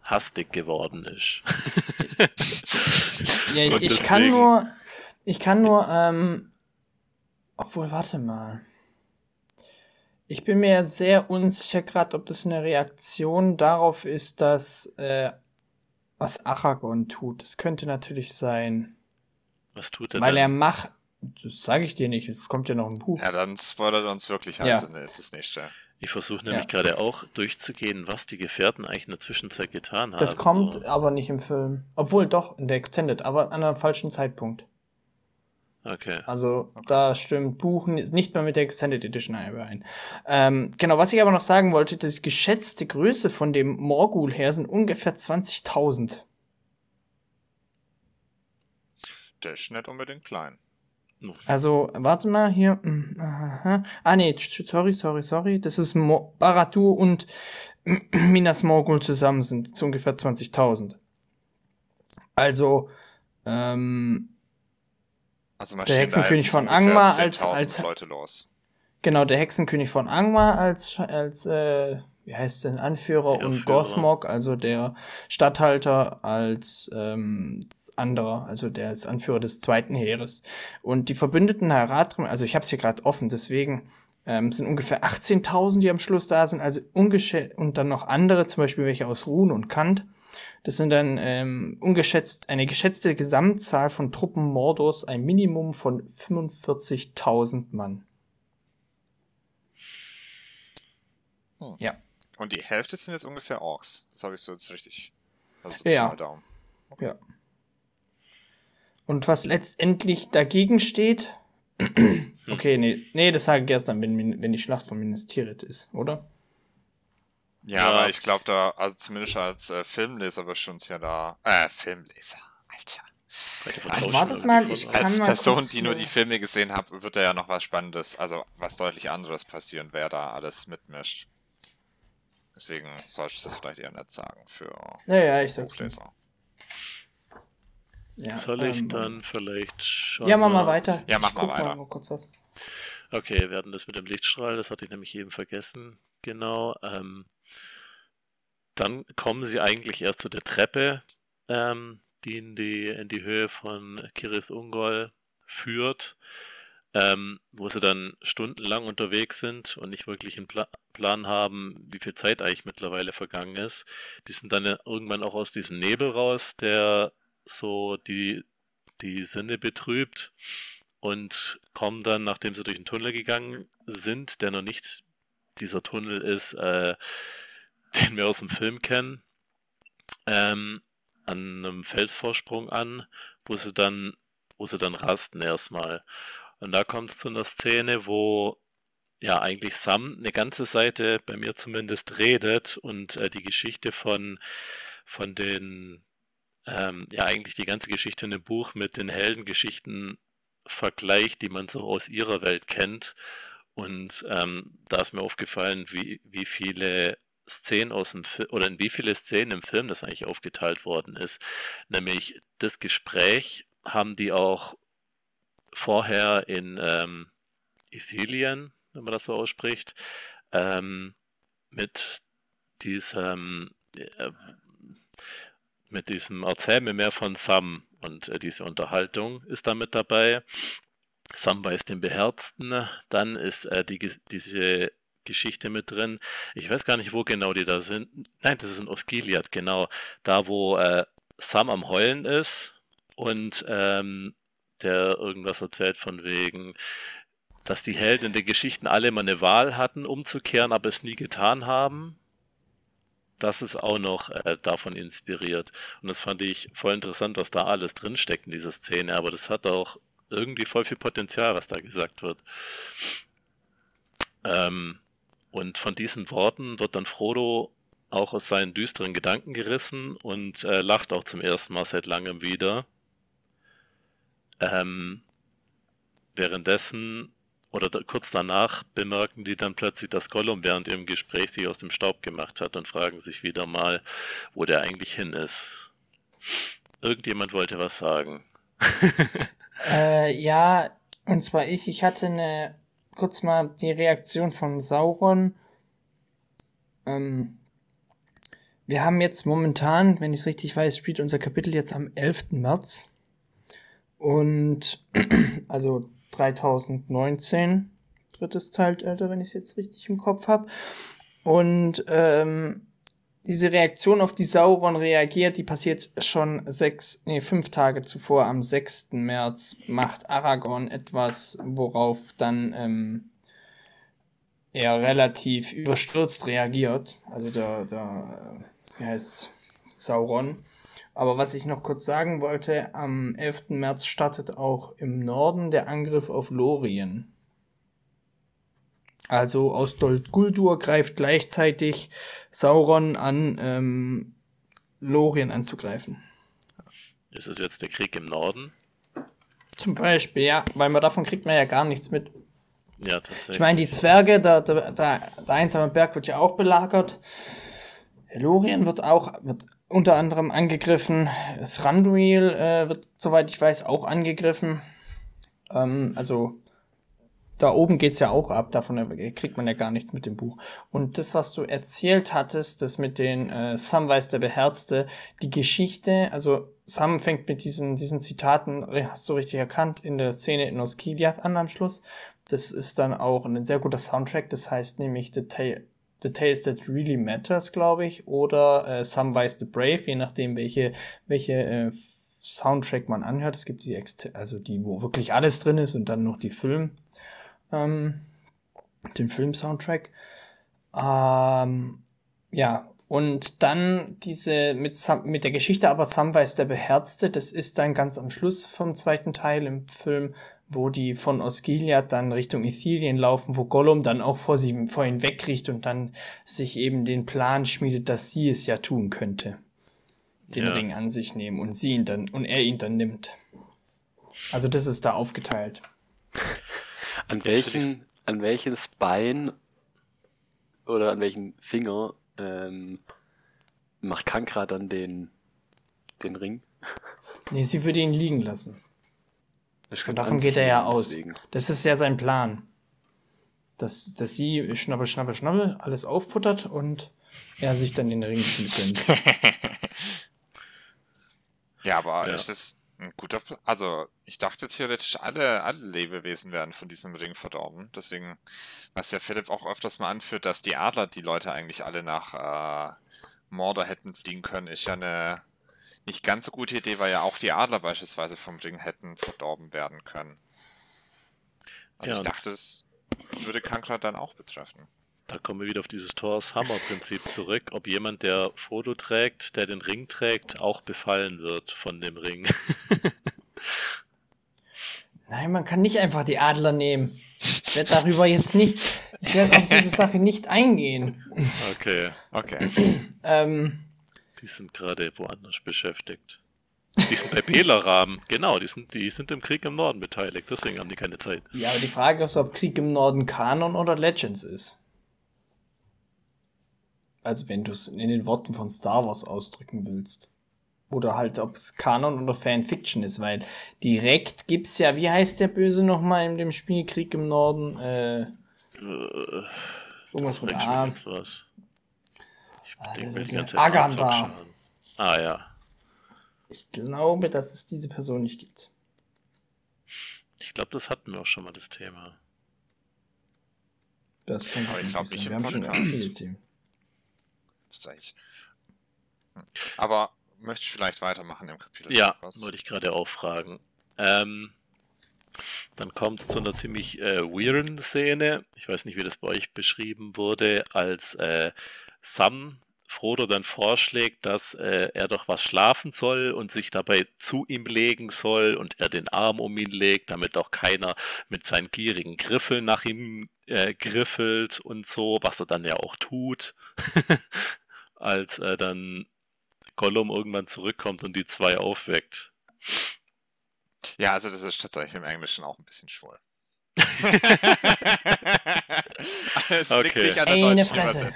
hastig geworden ist. ja, ich deswegen... kann nur, ich kann nur, ähm, obwohl, warte mal. Ich bin mir sehr unsicher gerade, ob das eine Reaktion darauf ist, dass äh, was Aragorn tut. Das könnte natürlich sein. Was tut er Weil denn? er macht. Das sage ich dir nicht, es kommt ja noch ein Buch. Ja, dann spoilert uns wirklich halt ja. das nächste. Ich versuche nämlich ja. gerade auch durchzugehen, was die Gefährten eigentlich in der Zwischenzeit getan haben. Das kommt so. aber nicht im Film. Obwohl doch, in der Extended, aber an einem falschen Zeitpunkt. Okay. Also okay. da stimmt Buchen ist nicht mehr mit der Extended Edition überein. Ähm, genau, was ich aber noch sagen wollte, die geschätzte Größe von dem Morgul her sind ungefähr 20.000. Der ist nicht unbedingt klein. Also, warte mal, hier. Hm, aha. Ah, nee, sorry, sorry, sorry. Das ist Mo Baratur und Minas Morgul zusammen sind zu ungefähr 20.000. Also, ähm, also der Hexenkönig von Angmar als, als Leute los. Genau, der Hexenkönig von Angmar als, als äh, wie heißt denn, Anführer der und Gothmog, also der Statthalter als ähm, anderer, also der als Anführer des zweiten Heeres. Und die Verbündeten Haradrim, also ich habe es hier gerade offen, deswegen ähm, sind ungefähr 18.000, die am Schluss da sind, also ungeschätzt und dann noch andere, zum Beispiel welche aus Ruhn und Kant. Das sind dann ähm, ungeschätzt, eine geschätzte Gesamtzahl von Truppen Mordors, ein Minimum von 45.000 Mann. Hm. Ja. Und die Hälfte sind jetzt ungefähr Orks. Das habe ich so jetzt richtig. Also ja. Daumen. Okay. Ja. Und was letztendlich dagegen steht. okay, nee, nee, das sage ich erst dann, wenn, wenn die Schlacht von Minas Tirith ist, oder? Ja, ja. aber ich glaube da, also zumindest als äh, Filmleser wirst du uns ja da. Äh, Filmleser, Alter. Als, wartet mal, ich kann als mal Person, die nur die Filme gesehen hat, wird da ja noch was Spannendes, also was deutlich anderes passieren, wer da alles mitmischt. Deswegen sollte ich das vielleicht eher nicht sagen für naja, ich sag's Buchleser. Ja, Soll ich ähm, dann vielleicht schon. Ja, mach mal weiter. Ja, mach mal weiter. Mal kurz was. Okay, wir hatten das mit dem Lichtstrahl, das hatte ich nämlich eben vergessen. Genau. Ähm, dann kommen sie eigentlich erst zu der Treppe, ähm, die in die, in die Höhe von Kirith Ungol führt, ähm, wo sie dann stundenlang unterwegs sind und nicht wirklich einen Pla Plan haben, wie viel Zeit eigentlich mittlerweile vergangen ist. Die sind dann irgendwann auch aus diesem Nebel raus, der so die, die Sinne betrübt und kommen dann, nachdem sie durch den Tunnel gegangen sind, der noch nicht dieser Tunnel ist, äh, den wir aus dem Film kennen, ähm, an einem Felsvorsprung an, wo sie dann, wo sie dann rasten erstmal. Und da kommt es zu einer Szene, wo ja eigentlich Sam eine ganze Seite bei mir zumindest redet und äh, die Geschichte von, von den, ähm, ja eigentlich die ganze Geschichte in dem Buch mit den Heldengeschichten vergleicht, die man so aus ihrer Welt kennt. Und ähm, da ist mir aufgefallen, wie, wie viele Szenen aus dem Film oder in wie viele Szenen im Film das eigentlich aufgeteilt worden ist. Nämlich das Gespräch haben die auch vorher in ähm, Ithilien, wenn man das so ausspricht, ähm, mit diesem äh, mit diesem Erzähl mir mehr von Sam und äh, diese Unterhaltung ist da mit dabei. Sam weiß den Beherzten, dann ist äh, die, diese Geschichte mit drin. Ich weiß gar nicht, wo genau die da sind. Nein, das ist in Osgiliath, genau. Da, wo äh, Sam am Heulen ist und ähm, der irgendwas erzählt von wegen, dass die Helden in den Geschichten alle immer eine Wahl hatten, umzukehren, aber es nie getan haben. Das ist auch noch äh, davon inspiriert. Und das fand ich voll interessant, was da alles drinsteckt in dieser Szene. Aber das hat auch irgendwie voll viel Potenzial, was da gesagt wird. Ähm, und von diesen Worten wird dann Frodo auch aus seinen düsteren Gedanken gerissen und äh, lacht auch zum ersten Mal seit langem wieder. Ähm, währenddessen oder da, kurz danach bemerken die dann plötzlich, dass Gollum während ihrem Gespräch sich aus dem Staub gemacht hat und fragen sich wieder mal, wo der eigentlich hin ist. Irgendjemand wollte was sagen. äh, ja, und zwar ich. Ich hatte eine kurz mal die Reaktion von Sauron. Ähm, wir haben jetzt momentan, wenn ich es richtig weiß, spielt unser Kapitel jetzt am 11. März. Und also 3019, drittes Zeitalter, wenn ich es jetzt richtig im Kopf habe. Und ähm, diese Reaktion auf die Sauron reagiert, die passiert schon sechs, nee, fünf Tage zuvor, am 6. März, macht Aragorn etwas, worauf dann ähm, er relativ überstürzt reagiert. Also der, der äh, wie heißt Sauron. Aber was ich noch kurz sagen wollte, am 11. März startet auch im Norden der Angriff auf Lorien. Also aus Dol Guldur greift gleichzeitig Sauron an, ähm, Lorien anzugreifen. Ist es jetzt der Krieg im Norden? Zum Beispiel, ja, weil man davon kriegt man ja gar nichts mit. Ja, tatsächlich. Ich meine, die Zwerge, der, der, der, der einsame Berg wird ja auch belagert. Lorien wird auch, wird unter anderem angegriffen. Thranduil äh, wird, soweit ich weiß, auch angegriffen. Ähm, also da oben geht's ja auch ab, davon kriegt man ja gar nichts mit dem Buch. Und das, was du erzählt hattest, das mit den äh, Sam weiß der Beherzte, die Geschichte, also Sam fängt mit diesen, diesen Zitaten, hast du richtig erkannt, in der Szene in Osgiliath an am Schluss. Das ist dann auch ein sehr guter Soundtrack, das heißt nämlich The, Tale, the Tales That Really Matters, glaube ich, oder äh, Some Weiß the Brave, je nachdem, welche, welche äh, Soundtrack man anhört. Es gibt die, also die, wo wirklich alles drin ist und dann noch die Film ähm, den Film-Soundtrack. Ähm, ja, und dann diese mit, mit der Geschichte, aber Samwise der Beherzte, das ist dann ganz am Schluss vom zweiten Teil im Film, wo die von Osgiliath dann Richtung Ithilien laufen, wo Gollum dann auch vor, sie, vor ihn wegricht und dann sich eben den Plan schmiedet, dass sie es ja tun könnte. Den ja. Ring an sich nehmen und sie ihn dann, und er ihn dann nimmt. Also das ist da aufgeteilt. An welchen, an welches Bein oder an welchen Finger ähm, macht Kankra dann den, den Ring? Nee, sie würde ihn liegen lassen. Und davon geht er ja aus. Deswegen. Das ist ja sein Plan. Dass, dass sie schnabbel, schnabbel, schnabbel alles auffuttert und er sich dann den Ring schnippelt. ja, aber ja. ist das ein guter Plan? Also, ich dachte theoretisch, alle, alle Lebewesen werden von diesem Ring verdorben. Deswegen, was ja Philipp auch öfters mal anführt, dass die Adler die Leute eigentlich alle nach äh, Mordor hätten fliegen können, ist ja eine nicht ganz so gute Idee, weil ja auch die Adler beispielsweise vom Ring hätten verdorben werden können. Also ja, ich dachte, es würde Kankra dann auch betreffen. Da kommen wir wieder auf dieses Thors Hammer-Prinzip zurück, ob jemand, der Foto trägt, der den Ring trägt, auch befallen wird von dem Ring. Nein, man kann nicht einfach die Adler nehmen. Ich werde darüber jetzt nicht, ich werde auf diese Sache nicht eingehen. Okay, okay. ähm, die sind gerade woanders beschäftigt. Die sind bei Bela-Rahmen, genau, die sind, die sind im Krieg im Norden beteiligt, deswegen haben die keine Zeit. Ja, aber die Frage ist, ob Krieg im Norden Kanon oder Legends ist. Also wenn du es in den Worten von Star Wars ausdrücken willst. Oder halt, ob es Kanon oder Fanfiction ist, weil direkt gibt's ja, wie heißt der Böse nochmal in dem Spiel Krieg im Norden? Äh, äh irgendwas mit A. Was. Ich ah, denke mir die ganze Zeit Aganda. Ah ja. Ich glaube, dass es diese Person nicht gibt. Ich glaube, das hatten wir auch schon mal das Thema. Das kann Aber ich glaube nicht im Podcast. Hm. Aber möchte ich vielleicht weitermachen im Kapitel? Ja, wollte ich gerade auch fragen. Ähm, dann kommt es zu einer ziemlich äh, weirden Szene. Ich weiß nicht, wie das bei euch beschrieben wurde, als äh, Sam Frodo dann vorschlägt, dass äh, er doch was schlafen soll und sich dabei zu ihm legen soll und er den Arm um ihn legt, damit auch keiner mit seinen gierigen Griffeln nach ihm äh, griffelt und so, was er dann ja auch tut, als er dann Gollum irgendwann zurückkommt und die zwei aufweckt. Ja, also das ist tatsächlich im Englischen auch ein bisschen schwul. es okay. liegt nicht an der deutschen Übersetzung.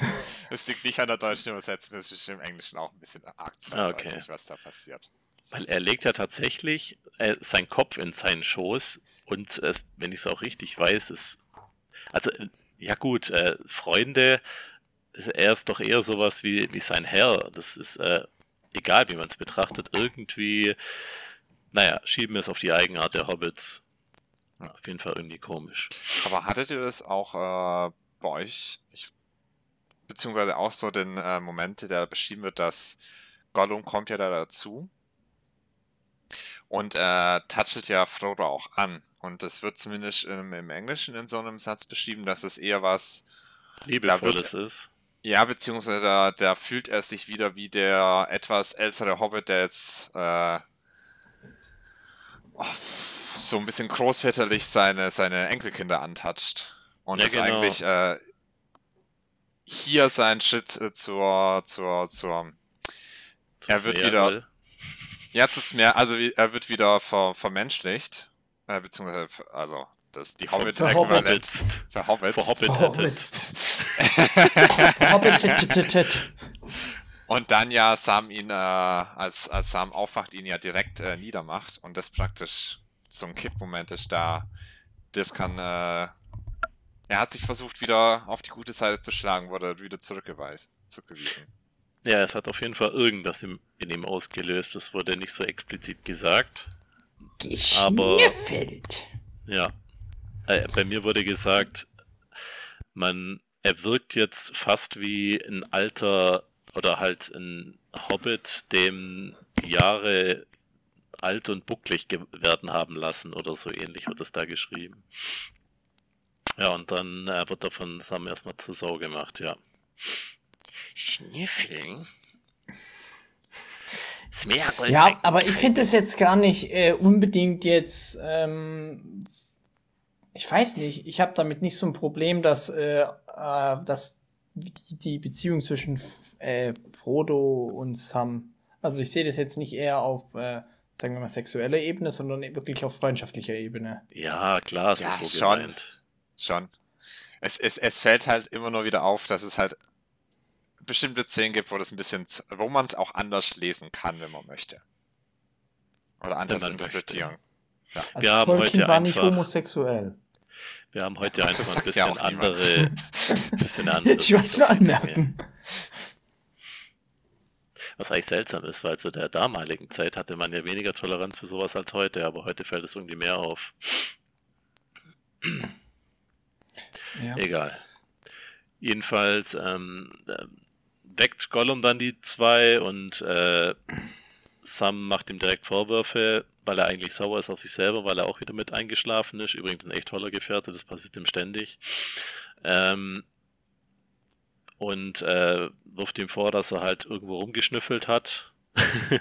Es liegt nicht an der deutschen Übersetzung, es ist im Englischen auch ein bisschen arg zweideutig, okay. was da passiert. Weil er legt ja tatsächlich äh, seinen Kopf in seinen Schoß und äh, wenn ich es auch richtig weiß, ist. Also, ja gut, äh, Freunde, er ist doch eher sowas wie, wie sein Herr. Das ist äh, egal, wie man es betrachtet, irgendwie. Naja, schieben wir es auf die Eigenart der Hobbits. Ja, auf jeden Fall irgendwie komisch. Aber hattet ihr das auch äh, bei euch? Ich, beziehungsweise auch so den äh, Moment, der beschrieben wird, dass Gollum kommt ja da dazu und äh, touchelt ja Frodo auch an. Und das wird zumindest im, im Englischen in so einem Satz beschrieben, dass es eher was Liebevolles ist. Ja, beziehungsweise da, da, fühlt er sich wieder wie der etwas ältere Hobbit, der jetzt äh, oh, so ein bisschen großväterlich seine, seine Enkelkinder antatscht. Und ja, genau. eigentlich äh, hier sein Schritt äh, zur, zur, zur, er wird wieder, will. ja, zu mehr, also er wird wieder ver, vermenschlicht, äh, beziehungsweise, also, das, die Hobbit äquivalent verhobbit. Verhobbit. Verhobbit. Und dann ja Sam ihn, äh, als, als Sam aufwacht, ihn ja direkt äh, niedermacht und das praktisch so ein Kippmoment ist da. Das kann, äh, er hat sich versucht, wieder auf die gute Seite zu schlagen, wurde wieder zurückgewiesen. Ja, es hat auf jeden Fall irgendwas in, in ihm ausgelöst. Das wurde nicht so explizit gesagt. Geschnüffelt. Aber, ja. Äh, bei mir wurde gesagt, man, er wirkt jetzt fast wie ein alter oder halt ein Hobbit, dem die Jahre alt und bucklig werden haben lassen oder so ähnlich wird es da geschrieben. Ja, und dann äh, wird er von Sam erstmal zur Sau gemacht, ja. Schnüffeln? Ja, aber ich finde das jetzt gar nicht äh, unbedingt jetzt, ähm, ich weiß nicht, ich habe damit nicht so ein Problem, dass, äh, äh, dass die, die Beziehung zwischen äh, Frodo und Sam, also ich sehe das jetzt nicht eher auf äh, sagen wir mal, sexueller Ebene, sondern wirklich auf freundschaftlicher Ebene. Ja, klar, es ja, ist so schon. Gemeint. Schon. Es, es, es fällt halt immer nur wieder auf, dass es halt bestimmte Szenen gibt, wo das ein bisschen, wo man es auch anders lesen kann, wenn man möchte. Oder anders interpretieren. Ja. Also wir haben Tolkien heute war nicht homosexuell. Wir haben heute ja, einfach ein bisschen ja andere, bisschen andere. Ich wollte nur anmerken. Was eigentlich seltsam ist, weil zu der damaligen Zeit hatte man ja weniger Toleranz für sowas als heute, aber heute fällt es irgendwie mehr auf. Ja. Egal. Jedenfalls ähm, äh, weckt Gollum dann die zwei und äh, Sam macht ihm direkt Vorwürfe, weil er eigentlich sauer ist auf sich selber, weil er auch wieder mit eingeschlafen ist. Übrigens ein echt toller Gefährte, das passiert ihm ständig. Ähm, und äh, wirft ihm vor, dass er halt irgendwo rumgeschnüffelt hat.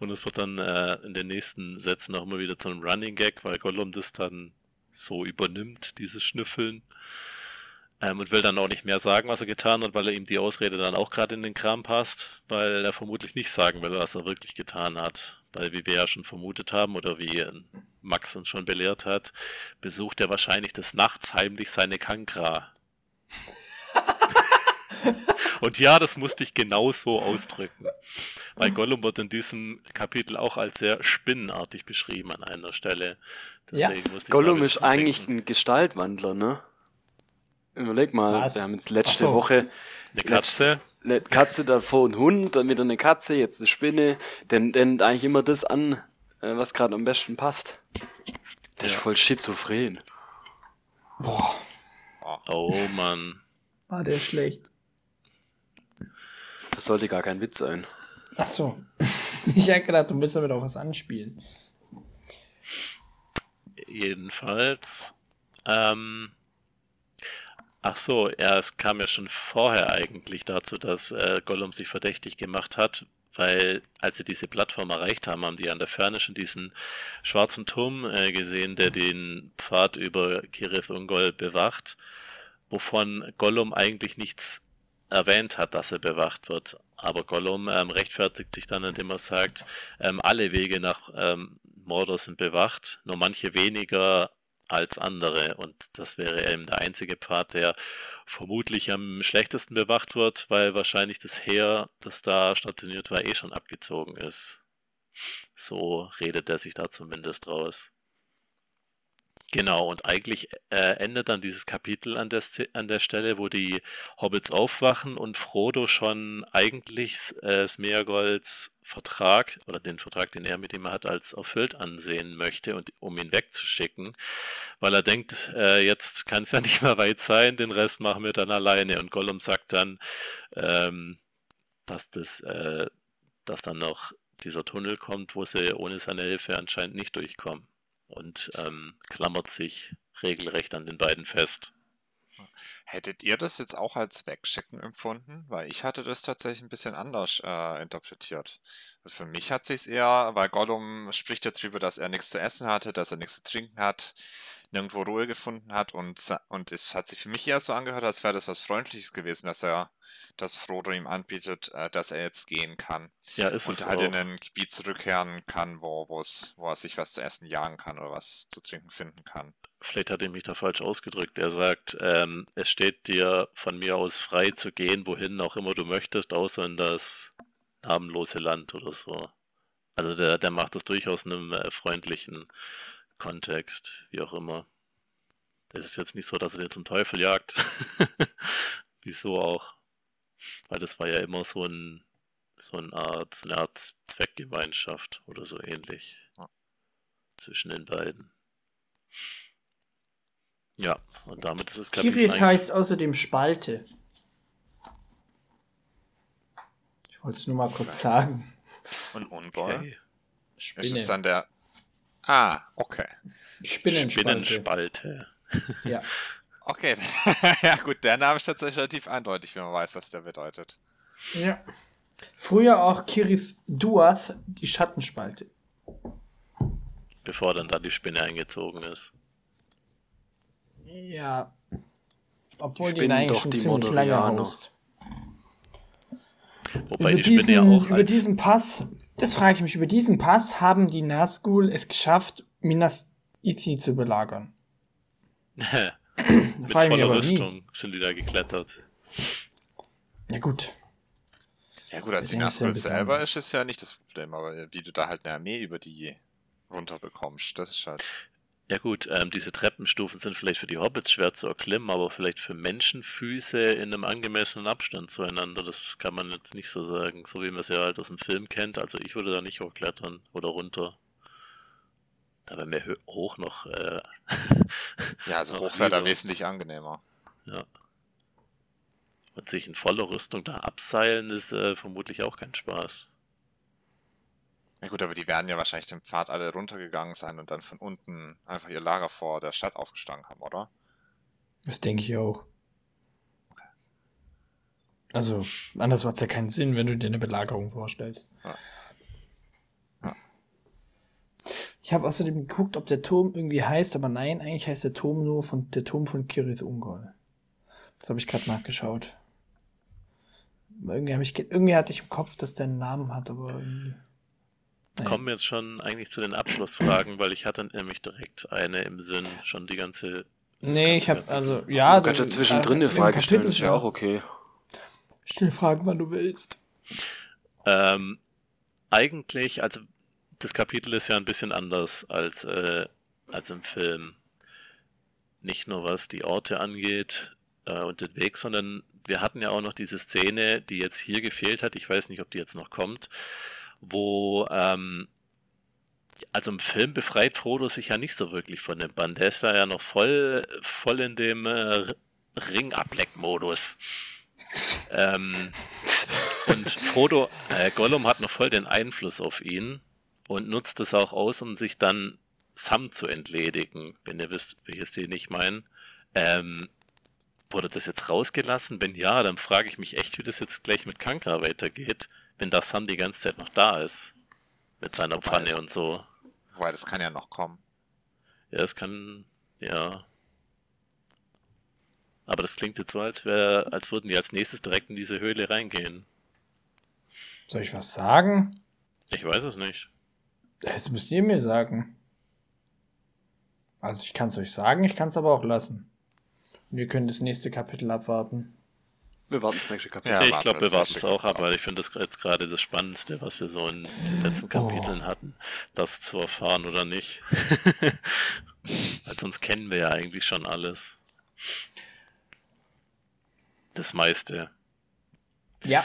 und es wird dann äh, in den nächsten Sätzen auch immer wieder zu einem Running Gag, weil Gollum das dann so übernimmt, dieses Schnüffeln. Ähm, und will dann auch nicht mehr sagen, was er getan hat, weil er ihm die Ausrede dann auch gerade in den Kram passt, weil er vermutlich nicht sagen will, was er wirklich getan hat. Weil, wie wir ja schon vermutet haben oder wie Max uns schon belehrt hat, besucht er wahrscheinlich des Nachts heimlich seine Kankra. Und ja, das musste ich genau so ausdrücken. Weil Gollum wird in diesem Kapitel auch als sehr spinnenartig beschrieben an einer Stelle. Deswegen ja. Gollum ist eigentlich ein Gestaltwandler, ne? Überleg mal, Was? wir haben jetzt letzte so. Woche eine Katze. Eine Katze davor ein Hund, dann wieder eine Katze, jetzt eine Spinne. Denn, denn eigentlich immer das an, äh, was gerade am besten passt. Der ja. ist voll schizophren. Boah. Oh Mann. War der schlecht. Das sollte gar kein Witz sein. Ach so. Ich hätte gedacht, du willst damit auch was anspielen. Jedenfalls. Ähm, Ach so, ja, es kam ja schon vorher eigentlich dazu, dass äh, Gollum sich verdächtig gemacht hat, weil als sie diese Plattform erreicht haben, haben die an der Ferne schon diesen schwarzen Turm äh, gesehen, der den Pfad über Kirith Ungol bewacht, wovon Gollum eigentlich nichts erwähnt hat, dass er bewacht wird. Aber Gollum ähm, rechtfertigt sich dann, indem er sagt, ähm, alle Wege nach ähm, Mordor sind bewacht, nur manche weniger als andere. Und das wäre eben der einzige Pfad, der vermutlich am schlechtesten bewacht wird, weil wahrscheinlich das Heer, das da stationiert war, eh schon abgezogen ist. So redet er sich da zumindest raus. Genau, und eigentlich äh, endet dann dieses Kapitel an der, an der Stelle, wo die Hobbits aufwachen und Frodo schon eigentlich äh, Smeagolds Vertrag oder den Vertrag, den er mit ihm hat, als erfüllt ansehen möchte und um ihn wegzuschicken, weil er denkt, äh, jetzt kann es ja nicht mehr weit sein, den Rest machen wir dann alleine. Und Gollum sagt dann, ähm, dass das, äh, dass dann noch dieser Tunnel kommt, wo sie ohne seine Hilfe anscheinend nicht durchkommen und ähm, klammert sich regelrecht an den beiden fest. Hättet ihr das jetzt auch als Wegschicken empfunden? Weil ich hatte das tatsächlich ein bisschen anders äh, interpretiert. Also für mich hat sich eher, weil Gollum spricht jetzt darüber, dass er nichts zu essen hatte, dass er nichts zu trinken hat, nirgendwo Ruhe gefunden hat und, und es hat sich für mich eher so angehört, als wäre das was Freundliches gewesen, dass er, dass Frodo ihm anbietet, äh, dass er jetzt gehen kann. Ja, ist und es halt auch. in ein Gebiet zurückkehren kann, wo, wo er sich was zu essen jagen kann oder was zu trinken finden kann. Vielleicht hat er mich da falsch ausgedrückt. Er sagt, ähm, es steht dir von mir aus frei zu gehen, wohin auch immer du möchtest, außer in das namenlose Land oder so. Also der, der macht das durchaus in einem äh, freundlichen Kontext, wie auch immer. Es ist jetzt nicht so, dass er dir zum Teufel jagt. Wieso auch? Weil das war ja immer so ein so eine Art, so eine Art Zweckgemeinschaft oder so ähnlich. Zwischen den beiden. Ja, und damit ist es Kapitel Kirith heißt außerdem Spalte. Ich wollte es nur mal kurz sagen. Und Unboy? Okay. Spinne. Ist es dann der Ah, okay. Spinnenspalte. Spinnenspalte. Ja. Okay, ja gut, der Name ist tatsächlich relativ eindeutig, wenn man weiß, was der bedeutet. Ja. Früher auch Kirith Duath, die Schattenspalte. Bevor dann da die Spinne eingezogen ist. Ja. Obwohl die, eigentlich schon ziemlich lange haust. Wobei über die Spinne diesen, ja auch Über diesen Pass das frage ich mich. Über diesen Pass haben die Nazgul es geschafft, Minas Ithi zu belagern. Mit voller Rüstung sind die da geklettert. Ja gut. Ja gut, als die Nazgul selber ist es ja nicht das Problem, aber wie du da halt eine Armee über die runterbekommst, das ist halt... Ja gut, ähm, diese Treppenstufen sind vielleicht für die Hobbits schwer zu erklimmen, aber vielleicht für Menschenfüße in einem angemessenen Abstand zueinander, das kann man jetzt nicht so sagen, so wie man es ja halt aus dem Film kennt. Also ich würde da nicht hochklettern oder runter. Da wäre mir hoch noch. Äh, ja, also hoch wäre da wesentlich angenehmer. Ja. Und sich in voller Rüstung da abseilen ist äh, vermutlich auch kein Spaß. Na gut, aber die werden ja wahrscheinlich den Pfad alle runtergegangen sein und dann von unten einfach ihr Lager vor der Stadt aufgestangen haben, oder? Das denke ich auch. Also, anders macht es ja keinen Sinn, wenn du dir eine Belagerung vorstellst. Ja. Ja. Ich habe außerdem geguckt, ob der Turm irgendwie heißt, aber nein, eigentlich heißt der Turm nur von der Turm von Kirith Ungol. Das habe ich gerade nachgeschaut. Irgendwie, ich, irgendwie hatte ich im Kopf, dass der einen Namen hat, aber irgendwie. Kommen wir jetzt schon eigentlich zu den Abschlussfragen, weil ich hatte nämlich direkt eine im Sinn, schon die ganze. Nee, ich habe also, ja. Du kannst ja zwischendrin eine Frage stellen, ist ja auch okay. Stell Fragen, wann du willst. Ähm, eigentlich, also das Kapitel ist ja ein bisschen anders als, äh, als im Film. Nicht nur was die Orte angeht äh, und den Weg, sondern wir hatten ja auch noch diese Szene, die jetzt hier gefehlt hat. Ich weiß nicht, ob die jetzt noch kommt wo, ähm, also im Film befreit Frodo sich ja nicht so wirklich von dem Band. Der ist da ja noch voll, voll in dem äh, Ringableck-Modus. ähm, und Frodo, äh, Gollum hat noch voll den Einfluss auf ihn und nutzt es auch aus, um sich dann Sam zu entledigen, wenn ihr wisst, welches die nicht meinen. Ähm, wurde das jetzt rausgelassen? Wenn ja, dann frage ich mich echt, wie das jetzt gleich mit Kankra weitergeht wenn das Sam die ganze Zeit noch da ist. Mit seiner Pfanne das, und so. Wobei, das kann ja noch kommen. Ja, es kann, ja. Aber das klingt jetzt so, als, wär, als würden die als nächstes direkt in diese Höhle reingehen. Soll ich was sagen? Ich weiß es nicht. Das müsst ihr mir sagen. Also ich kann es euch sagen, ich kann es aber auch lassen. Ihr könnt das nächste Kapitel abwarten. Wir warten das nächste Kapitel. Ja, ich glaube, wir warten es auch ab, weil ich finde das jetzt gerade das Spannendste, was wir so in den letzten Kapiteln oh. hatten, das zu erfahren oder nicht. weil sonst kennen wir ja eigentlich schon alles. Das meiste. Ja.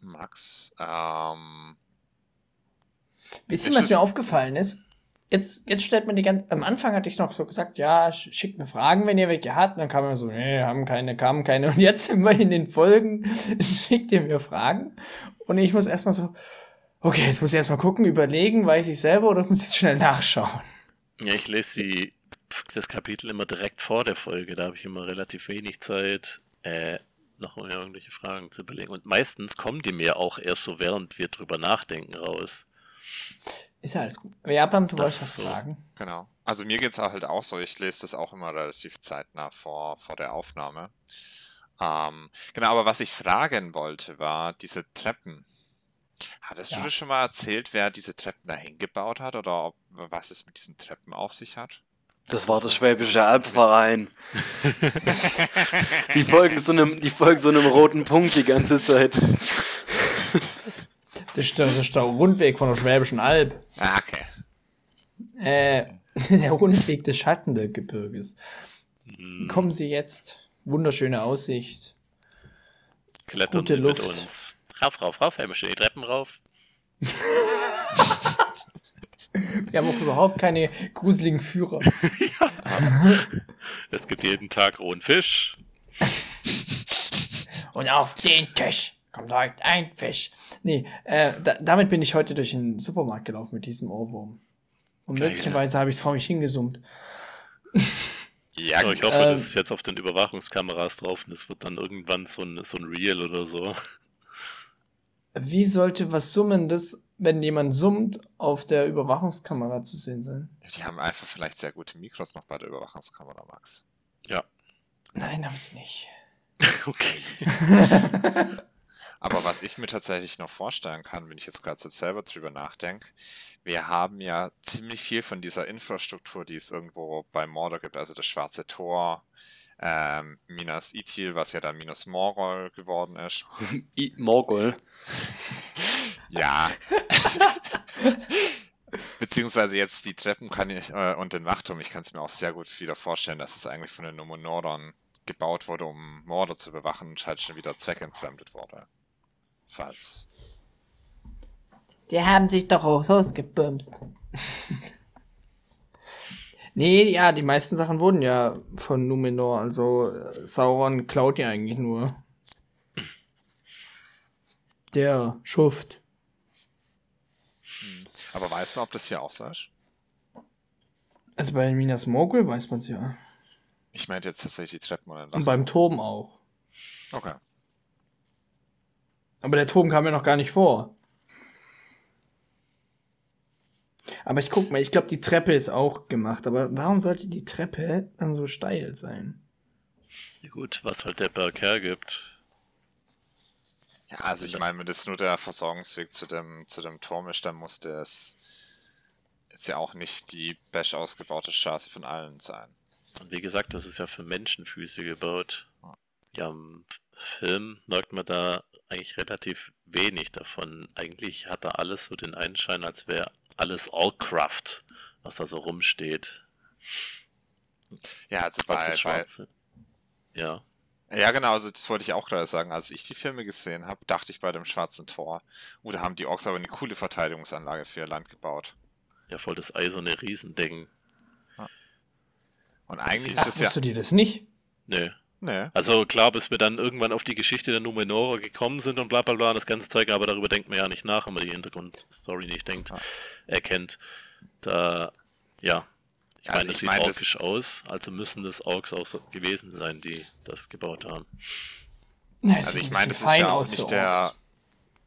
Max, ähm. Wisst ihr, was mir aufgefallen ist? Jetzt, jetzt stellt man die ganze, am Anfang hatte ich noch so gesagt, ja, schickt mir Fragen, wenn ihr welche habt. dann kam man so, nee, haben keine, kamen keine. Und jetzt sind wir in den Folgen, schickt ihr mir Fragen. Und ich muss erstmal so, okay, jetzt muss ich erstmal gucken, überlegen, weiß ich selber oder muss ich schnell nachschauen? Ja, ich lese die, das Kapitel immer direkt vor der Folge, da habe ich immer relativ wenig Zeit, äh, noch um irgendwelche Fragen zu überlegen. Und meistens kommen die mir auch erst so, während wir drüber nachdenken, raus. Ist ja alles gut. Japan, du wolltest was so. fragen. Genau. Also mir geht es halt auch so, ich lese das auch immer relativ zeitnah vor, vor der Aufnahme. Ähm, genau, aber was ich fragen wollte, war diese Treppen. Hattest ja. du das schon mal erzählt, wer diese Treppen dahin gebaut hat oder ob, was es mit diesen Treppen auf sich hat? Das war der Schwäbische Alpenverein. die, folgen so einem, die folgen so einem roten Punkt die ganze Zeit. Das ist der, das ist der Rundweg von der Schwäbischen Alb. Ah, okay. Äh, der Rundweg des Schattengebirges. Mhm. Kommen Sie jetzt. Wunderschöne Aussicht. Klettern Gute Sie Luft. mit uns. Rauf, rauf, rauf, schön die Treppen rauf. Wir haben auch überhaupt keine gruseligen Führer. ja. Es gibt jeden Tag rohen Fisch. Und auf den Tisch kommt heute ein Fisch. Nee, äh, da, damit bin ich heute durch den Supermarkt gelaufen mit diesem Ohrwurm. Und Geil, möglicherweise ja. habe ich es vor mich hingesummt. Ja, so, ich hoffe, ähm, das ist jetzt auf den Überwachungskameras drauf und es wird dann irgendwann so ein, so ein Reel oder so. Wie sollte was Summendes, wenn jemand summt, auf der Überwachungskamera zu sehen sein? Die haben einfach vielleicht sehr gute Mikros noch bei der Überwachungskamera, Max. Ja. Nein, haben sie nicht. okay. Aber was ich mir tatsächlich noch vorstellen kann, wenn ich jetzt gerade so selber drüber nachdenke, wir haben ja ziemlich viel von dieser Infrastruktur, die es irgendwo bei Mordor gibt, also das Schwarze Tor, ähm, Minas Ithil, was ja dann Minas Morgul geworden ist. I Morgul. ja. Beziehungsweise jetzt die Treppen kann ich äh, und den Wachturm, ich kann es mir auch sehr gut wieder vorstellen, dass es eigentlich von den Numenordern gebaut wurde, um Morde zu bewachen und halt schon wieder zweckentfremdet wurde. Falls. Die haben sich doch auch ausgebumst. nee, ja, die meisten Sachen wurden ja von Numenor, also äh, Sauron klaut ja eigentlich nur. Der Schuft. Hm. Aber weiß man, ob das hier auch so ist? Also bei Minas Morgul weiß man es ja. Ich meinte jetzt tatsächlich die Treppen oder Und beim Turm auch. Okay. Aber der Turm kam ja noch gar nicht vor. Aber ich guck mal, ich glaube, die Treppe ist auch gemacht. Aber warum sollte die Treppe dann so steil sein? Ja, gut, was halt der Berg hergibt. Ja, also ich meine, wenn das nur der Versorgungsweg zu dem, zu dem Turm ist, dann muss das jetzt ja auch nicht die best ausgebaute Straße von allen sein. Und wie gesagt, das ist ja für Menschenfüße gebaut. Ja, im Film merkt man da eigentlich relativ wenig davon. Eigentlich hat da alles so den Einschein, als wäre alles Allcraft, was da so rumsteht. Ja, also bei, das Schwarze. Bei, ja. Ja, genau, also das wollte ich auch gerade sagen. Als ich die Filme gesehen habe, dachte ich bei dem Schwarzen Tor, oh, da haben die Orks aber eine coole Verteidigungsanlage für ihr Land gebaut. Ja, voll das eiserne Riesending. Und eigentlich Ach, ist es ja. du dir das nicht? Nee. Nee. Also klar, bis wir dann irgendwann auf die Geschichte der Numenora gekommen sind und bla bla bla, das ganze Zeug, aber darüber denkt man ja nicht nach, wenn man die Hintergrundstory nicht denkt, ja. erkennt. Da, ja. Ich also meine, das sieht mein, orkisch das aus, also müssen das Orks auch so gewesen sein, die das gebaut haben. Ja, also ich meine, das ist ja auch nicht der.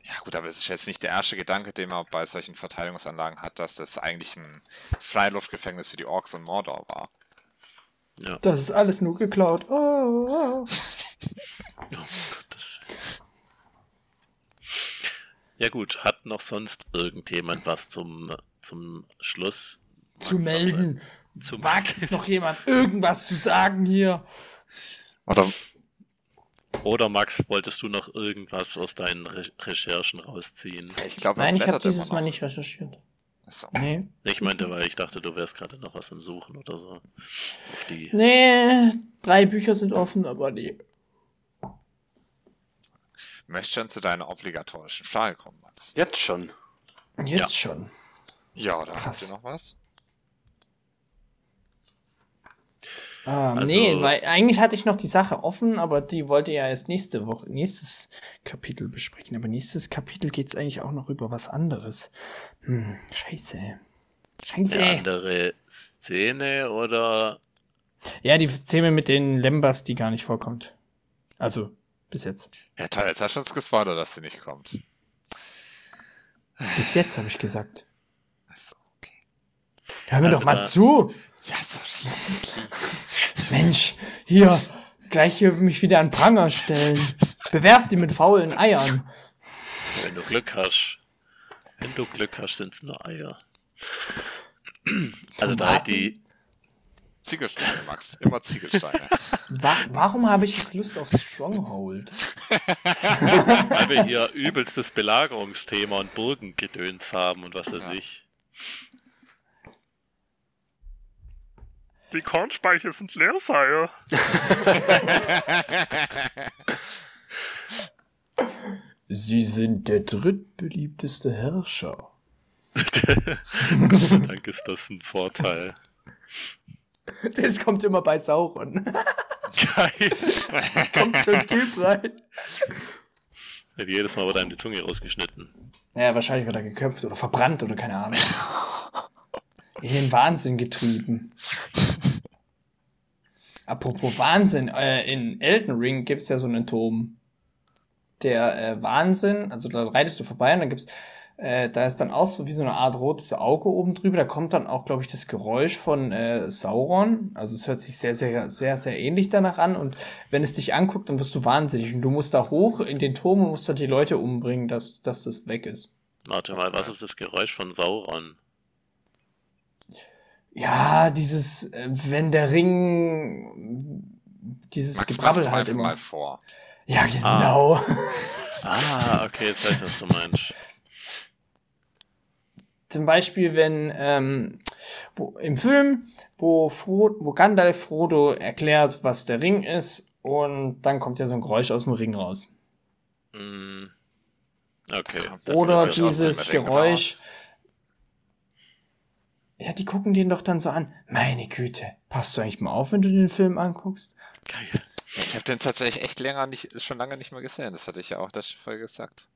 Ja gut, aber es ist jetzt nicht der erste Gedanke, den man bei solchen Verteidigungsanlagen hat, dass das eigentlich ein Freiluftgefängnis für die Orks und Mordor war. Ja. Das ist alles nur geklaut. Oh, oh. oh Gottes Ja gut, hat noch sonst irgendjemand was zum, zum Schluss zu Max melden? Zu Wagt noch jemand irgendwas zu sagen hier? Oder, oder Max, wolltest du noch irgendwas aus deinen Re Recherchen rausziehen? Ich glaube, Nein, ich habe dieses Mal nicht recherchiert. So. Nee. Ich meinte, weil ich dachte, du wärst gerade noch was im Suchen oder so. Auf die. Nee, drei Bücher sind offen, aber nee. Möchtest du schon zu deiner obligatorischen Frage kommen, Max? Jetzt schon. Jetzt ja. schon. Ja, da hast du noch was? Ah, also, nee, weil eigentlich hatte ich noch die Sache offen, aber die wollte ja erst nächste Woche, nächstes Kapitel besprechen. Aber nächstes Kapitel geht es eigentlich auch noch über was anderes. Hm, scheiße. Scheiße. Eine andere Szene oder? Ja, die Szene mit den Lembas, die gar nicht vorkommt. Also, bis jetzt. Ja, toll, jetzt hast du uns gespoilert, dass sie nicht kommt. Bis jetzt, habe ich gesagt. Achso, okay. Hör mir also doch mal zu. Ja, sorry. Mensch, hier, gleich hier mich wieder an Pranger stellen. Bewerft ihn mit faulen Eiern. Wenn du Glück hast. Wenn du Glück hast, sind es nur Eier. Also da ich die. Ziegelsteine, Max. Immer Ziegelsteine. Wa warum habe ich jetzt Lust auf Stronghold? Weil wir hier übelstes Belagerungsthema und Burgengedöns haben und was weiß ja. ich. Die Kornspeicher sind leer, Sire. Sie sind der drittbeliebteste Herrscher. Gott sei Dank ist das ein Vorteil. Das kommt immer bei Sauron. Geil. kommt so ein Typ rein. Wird jedes Mal wird einem die Zunge rausgeschnitten. Ja, wahrscheinlich wird er geköpft oder verbrannt oder keine Ahnung in den Wahnsinn getrieben. Apropos Wahnsinn, äh, in Elden Ring gibt es ja so einen Turm. Der äh, Wahnsinn, also da reitest du vorbei und dann gibt's, äh, da ist dann auch so wie so eine Art rotes Auge oben drüber. Da kommt dann auch, glaube ich, das Geräusch von äh, Sauron. Also es hört sich sehr, sehr, sehr, sehr ähnlich danach an. Und wenn es dich anguckt, dann wirst du wahnsinnig. Und du musst da hoch in den Turm und musst da die Leute umbringen, dass, dass das weg ist. Warte mal, was ist das Geräusch von Sauron? ja, dieses, äh, wenn der Ring dieses Max, Gebrabbel halt immer. mal vor. Ja, genau. Ah, okay, jetzt weiß ich, was du meinst. Zum Beispiel, wenn ähm, wo, im Film, wo, Fro wo Gandalf Frodo erklärt, was der Ring ist, und dann kommt ja so ein Geräusch aus dem Ring raus. Mm, Okay. Oder dieses Geräusch. Ja, die gucken den doch dann so an. Meine Güte, passt du eigentlich mal auf, wenn du den Film anguckst? Geil. Ich habe den tatsächlich echt länger nicht, schon lange nicht mehr gesehen. Das hatte ich ja auch der Folge gesagt.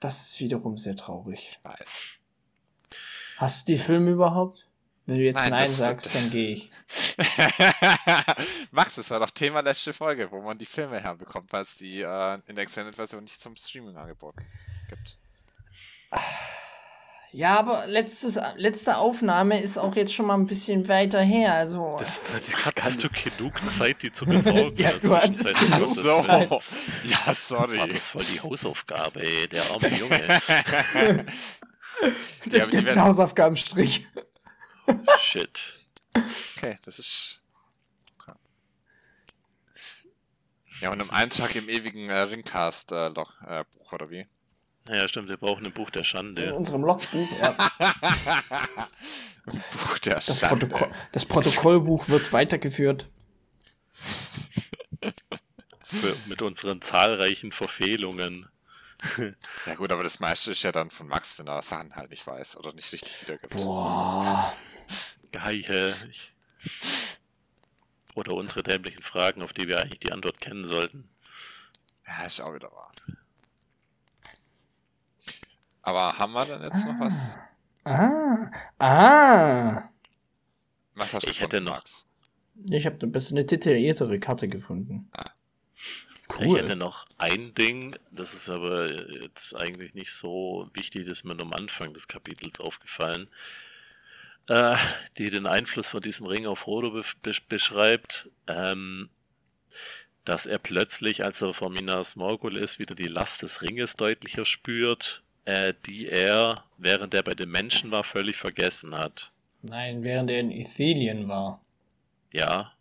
Das ist wiederum sehr traurig. Ich weiß. Hast du die Filme überhaupt? Wenn du jetzt Nein, Nein, das- sagst, dann gehe ich. Max, das war doch Thema letzte Folge, wo man die Filme herbekommt, weil es die äh, in der Extended-Version nicht zum Streaming angeboten gibt. Ja, aber letztes, letzte Aufnahme ist auch jetzt schon mal ein bisschen weiter her. Also Das, das Hattest du genug Zeit, die zu besorgen? Ja, der du hattest genug so. Ja, sorry. War das voll die Hausaufgabe, ey, der arme Junge. das die gibt einen Hausaufgabenstrich. Shit. Okay, das ist. Okay. Ja, und im Eintrag im ewigen äh, Ringcast-Buch, äh, Buch, oder wie? Ja, stimmt, wir brauchen ein Buch der In Schande. unserem Logbuch. Ja, Buch der das, Schande. Protokoll, das Protokollbuch wird weitergeführt. Für, mit unseren zahlreichen Verfehlungen. Ja gut, aber das meiste ist ja dann von Max, wenn er Sachen halt nicht weiß oder nicht richtig wiedergibt. Boah. Geil. Ich... Oder unsere dämlichen Fragen, auf die wir eigentlich die Antwort kennen sollten. Ja, ist auch wieder wahr. Aber haben wir denn jetzt noch was? Ah. Ah. Was hast du Ich hätte noch- Max? Ich habe eine bisschen eine detailliertere Karte gefunden. Ich hätte noch ein Ding, das ist aber jetzt eigentlich nicht so wichtig, das ist mir nur am Anfang des Kapitels aufgefallen, äh, die den Einfluss von diesem Ring auf Frodo be be beschreibt, ähm, dass er plötzlich, als er vor Minas Morgul ist, wieder die Last des Ringes deutlicher spürt, äh, die er, während er bei den Menschen war, völlig vergessen hat. Nein, während er in Ithilien war. Ja,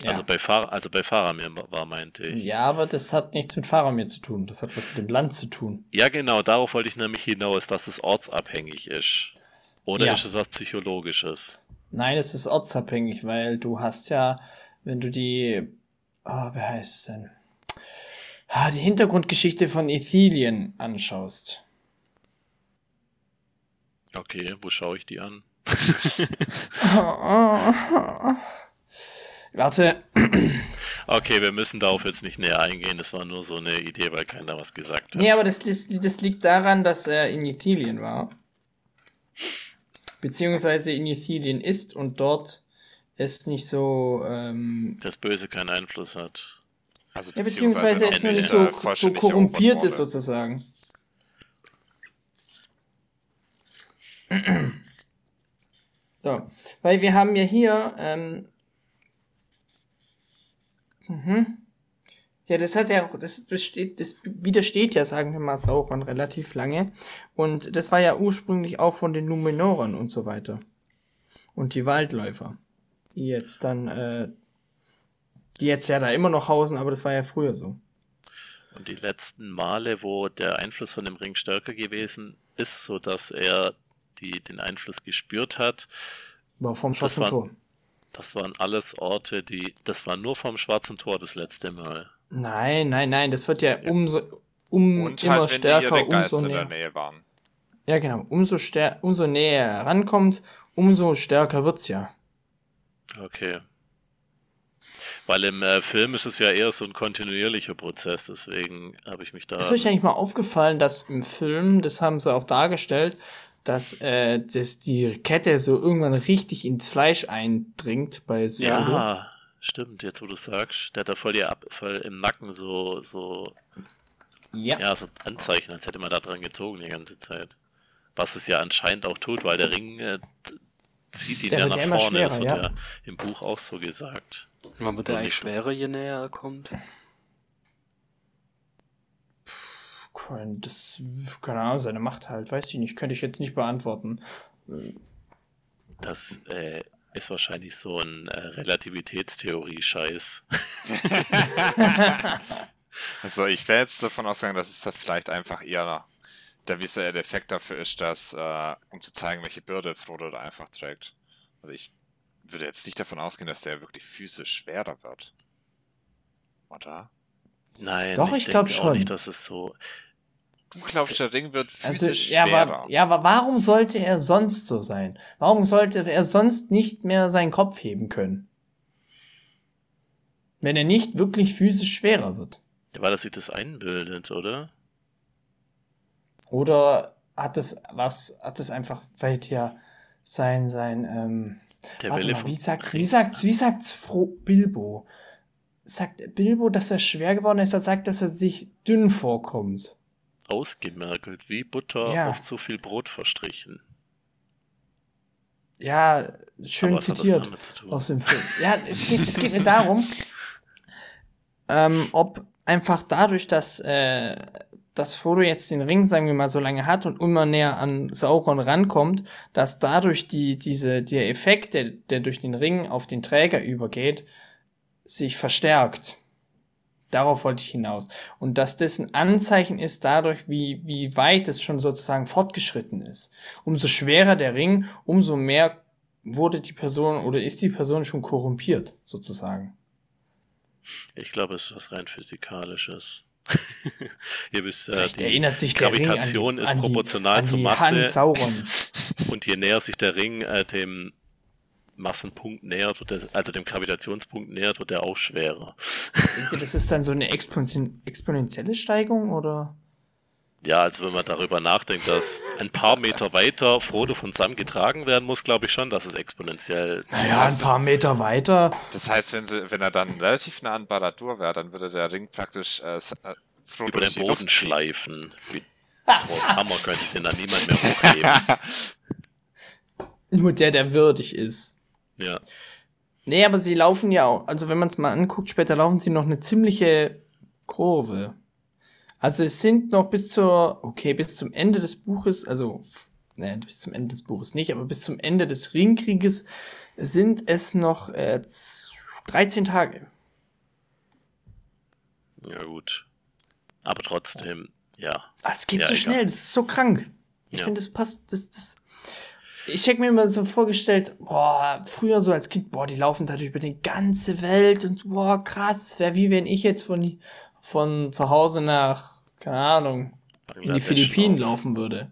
Ja. also bei, Fahr also bei Faramir war, meinte ich. ja, aber das hat nichts mit Faramir zu tun. Das hat was mit dem Land zu tun. Ja, genau, darauf wollte ich nämlich hinaus, dass es ortsabhängig ist. Oder Ja. ist es was Psychologisches? Nein, es ist ortsabhängig, weil du hast ja, wenn du die, ah, wer heißt es denn? Ah, die Hintergrundgeschichte von Ithilien anschaust. Okay, wo schaue ich die an? Warte, Okay, wir müssen darauf jetzt nicht näher eingehen. Das war nur so eine Idee, weil keiner was gesagt hat. nee, aber das, das, das liegt daran, dass er in Ithilien war. Beziehungsweise in Ithilien ist und dort es nicht so, ähm, Das Böse keinen Einfluss hat. Also ja, beziehungsweise es nicht so, äh, so vollständig korrumpiert ist sozusagen. So, weil wir haben ja hier, ähm, mhm. ja, das hat ja, das besteht, das widersteht ja, sagen wir mal, Sauron relativ lange. Und das war ja ursprünglich auch von den Numenoren und so weiter. Und die Waldläufer, die jetzt dann, äh, die jetzt ja da immer noch hausen, aber das war ja früher so. Und die letzten Male, wo der Einfluss von dem Ring stärker gewesen ist, so dass er die, den Einfluss gespürt hat, War vom Schwarzen war- Tor. das waren alles Orte, die, das war nur vom Schwarzen Tor das letzte Mal. Nein, nein, nein, das wird ja umso um Und immer halt, wenn die stärker, umso näher. Nähe waren. Ja, genau, umso umso näher er rankommt, umso stärker wird's ja. Okay. Weil im äh, Film ist es ja eher so ein kontinuierlicher Prozess, deswegen habe ich mich da. Ist euch eigentlich mal aufgefallen, dass im Film, das haben sie auch dargestellt, dass, äh, dass die Kette so irgendwann richtig ins Fleisch eindringt bei Solo? Ja, stimmt, jetzt wo du sagst. Der hat da voll, die Ab voll im Nacken so, so, Ja. ja, so Anzeichen, als hätte man da dran gezogen die ganze Zeit. Was es ja anscheinend auch tut, weil der Ring äh, zieht ihn Der ja nach vorne. das wird ja. ja im Buch auch so gesagt. Wann wird der Und eigentlich nicht- schwerer, je näher er kommt? Kein- Das, keine Ahnung, seine Macht halt, weiß ich nicht, könnte ich jetzt nicht beantworten. Das, äh, ist wahrscheinlich so ein äh, Relativitätstheorie-Scheiß. also ich wäre jetzt davon ausgegangen, dass es vielleicht einfach eher der visuelle Effekt dafür ist, dass, äh, um zu zeigen, welche Bürde Frodo da einfach trägt. Also ich würde jetzt nicht davon ausgehen, dass der wirklich physisch schwerer wird. Oder? Nein, Doch, ich, ich glaube schon. nicht, dass es so. Du glaubst, der Ring wird also, physisch also, ja, schwerer. Aber, ja, aber warum sollte er sonst so sein? Warum sollte er sonst nicht mehr seinen Kopf heben können? Wenn er nicht wirklich physisch schwerer wird. Ja, weil er sich das einbildet, oder? Oder hat es was, hat es einfach vielleicht ja sein, sein, ähm, Der warte mal, wie sagt, wie sagt, wie sagt's Bilbo? Sagt Bilbo, dass er schwer geworden ist, er sagt, dass er sich dünn vorkommt. Ausgemergelt, wie Butter ja. auf zu viel Brot verstrichen. Ja, schön zitiert aus dem Film. Ja, es geht, es geht mir darum, ähm, ob einfach dadurch, dass, äh, dass Frodo jetzt den Ring, sagen wir mal, so lange hat und immer näher an Sauron rankommt, dass dadurch die, diese, der Effekt, der, der durch den Ring auf den Träger übergeht, sich verstärkt. Darauf wollte ich hinaus. Und dass das ein Anzeichen ist dadurch, wie, wie weit es schon sozusagen fortgeschritten ist. Umso schwerer der Ring, umso mehr wurde die Person oder ist die Person schon korrumpiert, sozusagen. Ich glaube, es ist was rein Physikalisches. Ihr wisst, äh, die erinnert sich Gravitation die, ist proportional die, zur Masse. Und je näher sich der Ring äh, dem Massenpunkt nähert, wird der, also dem Gravitationspunkt nähert, wird er auch schwerer. Denkt ihr, das ist dann so eine Expon exponentielle Steigung oder? Ja, also wenn man darüber nachdenkt, dass ein paar Meter weiter Frodo von Sam getragen werden muss, glaube ich schon, dass es exponentiell naja, ein paar Meter weiter. Das heißt, wenn, sie, wenn er dann relativ nah an Baradur wäre, dann würde der Ring praktisch äh, äh Frodo über den Boden schleifen. Wie Thors Hammer könnte den dann niemand mehr hochheben. Nur der, der würdig ist. Ja. Nee, aber sie laufen ja auch, also wenn man es mal anguckt, später laufen sie noch eine ziemliche Kurve. Also es sind noch bis zur, okay, bis zum Ende des Buches, also, ne, bis zum Ende des Buches nicht, aber bis zum Ende des Ringkrieges sind es noch äh, 13 Tage. Ja, gut. Aber trotzdem, ja. Ah, es geht ja, so schnell, das ist so krank. Ich ja. finde, das passt, das, das, ich hätte mir immer so vorgestellt, boah, früher so als Kind, boah, die laufen dadurch über die ganze Welt und boah, krass, es wäre wie wenn ich jetzt von, von zu Hause nach, keine Ahnung, in die Philippinen auf. laufen würde.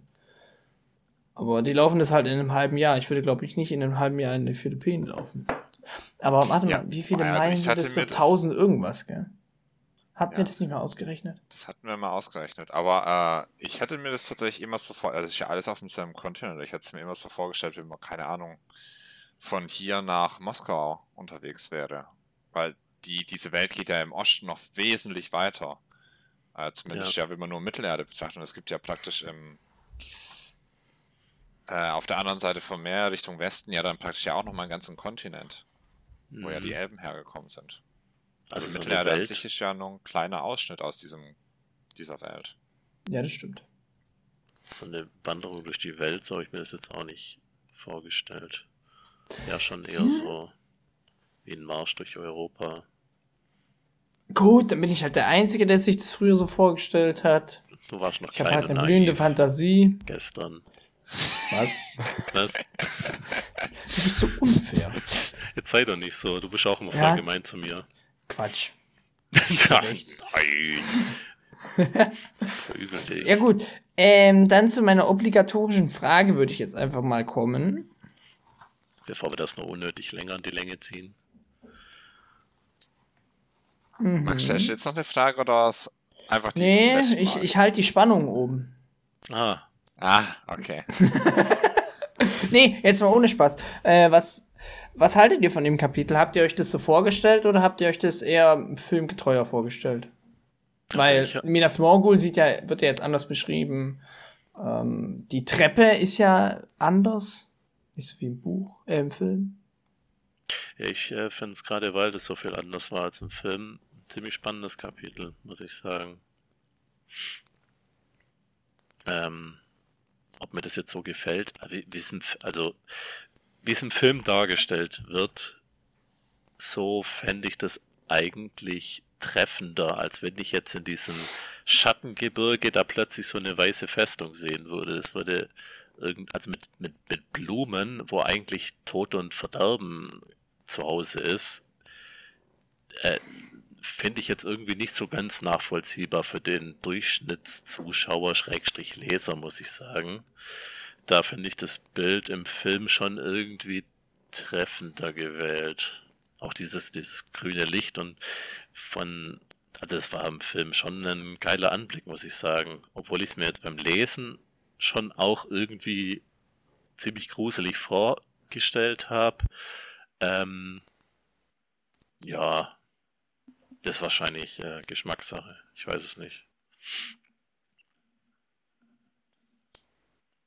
Aber die laufen das halt in einem halben Jahr. Ich würde, glaube ich, nicht in einem halben Jahr in die Philippinen laufen. Aber warte ja. mal, wie viele also Meilen sind das? So 1000 irgendwas, gell? Hatten ja. wir das nicht mal ausgerechnet? Das hatten wir mal ausgerechnet. Aber äh, ich hätte mir das tatsächlich immer so vor, also ist ja alles auf demselben Kontinent. Ich hätte es mir immer so vorgestellt, wenn man, keine Ahnung, von hier nach Moskau unterwegs wäre. Weil die, diese Welt geht ja im Osten noch wesentlich weiter. Äh, zumindest ja. ja, wenn man nur Mittelerde betrachtet. Und es gibt ja praktisch im, äh, auf der anderen Seite vom Meer Richtung Westen ja dann praktisch ja auch noch mal einen ganzen Kontinent, mhm. wo ja die mhm. Elben hergekommen sind. Also, also Mittelerde so an sich ist ja nur ein kleiner Ausschnitt aus diesem, dieser Welt. Ja, das stimmt. So eine Wanderung durch die Welt, so habe ich mir das jetzt auch nicht vorgestellt. Ja, schon eher hm? so wie ein Marsch durch Europa. Gut, dann bin ich halt der Einzige, der sich das früher so vorgestellt hat. Du warst noch Ich habe halt eine blühende Fantasie. Gestern. Was? Was? Du bist so unfair. Jetzt sei doch nicht so. Du bist auch immer voll ja. gemein zu mir. Quatsch. Nein. ja gut, ähm, dann zu meiner obligatorischen Frage würde ich jetzt einfach mal kommen. Bevor wir das noch unnötig länger in die Länge ziehen. Mhm. Max, stellst du jetzt noch eine Frage oder was? Einfach die Nee, ich, ich halte die Spannung oben. Ah. Ah, okay. nee, jetzt mal ohne Spaß. Äh, was, was haltet ihr von dem Kapitel? Habt ihr euch das so vorgestellt oder habt ihr euch das eher filmgetreuer vorgestellt? Weil Minas Morgul sieht ja, wird ja jetzt anders beschrieben. Ähm, die Treppe ist ja anders. Nicht so wie im Buch, äh, im Film. Ja, ich äh, finde es gerade, weil das so viel anders war als im Film, ziemlich spannendes Kapitel, muss ich sagen. Ähm, ob mir das jetzt so gefällt, wie, wie also es im Film dargestellt wird, so fände ich das eigentlich treffender, als wenn ich jetzt in diesem Schattengebirge da plötzlich so eine weiße Festung sehen würde. Das würde irgend, also mit, mit, mit Blumen, wo eigentlich Tod und Verderben zu Hause ist, äh, finde ich jetzt irgendwie nicht so ganz nachvollziehbar für den Durchschnittszuschauer, Schrägstrich Leser, muss ich sagen. Da finde ich das Bild im Film schon irgendwie treffender gewählt. Auch dieses, dieses grüne Licht und von, also es war im Film schon ein geiler Anblick, muss ich sagen. Obwohl ich es mir jetzt beim Lesen schon auch irgendwie ziemlich gruselig vorgestellt habe. Ähm, ja, das ist wahrscheinlich äh, Geschmackssache. Ich weiß es nicht.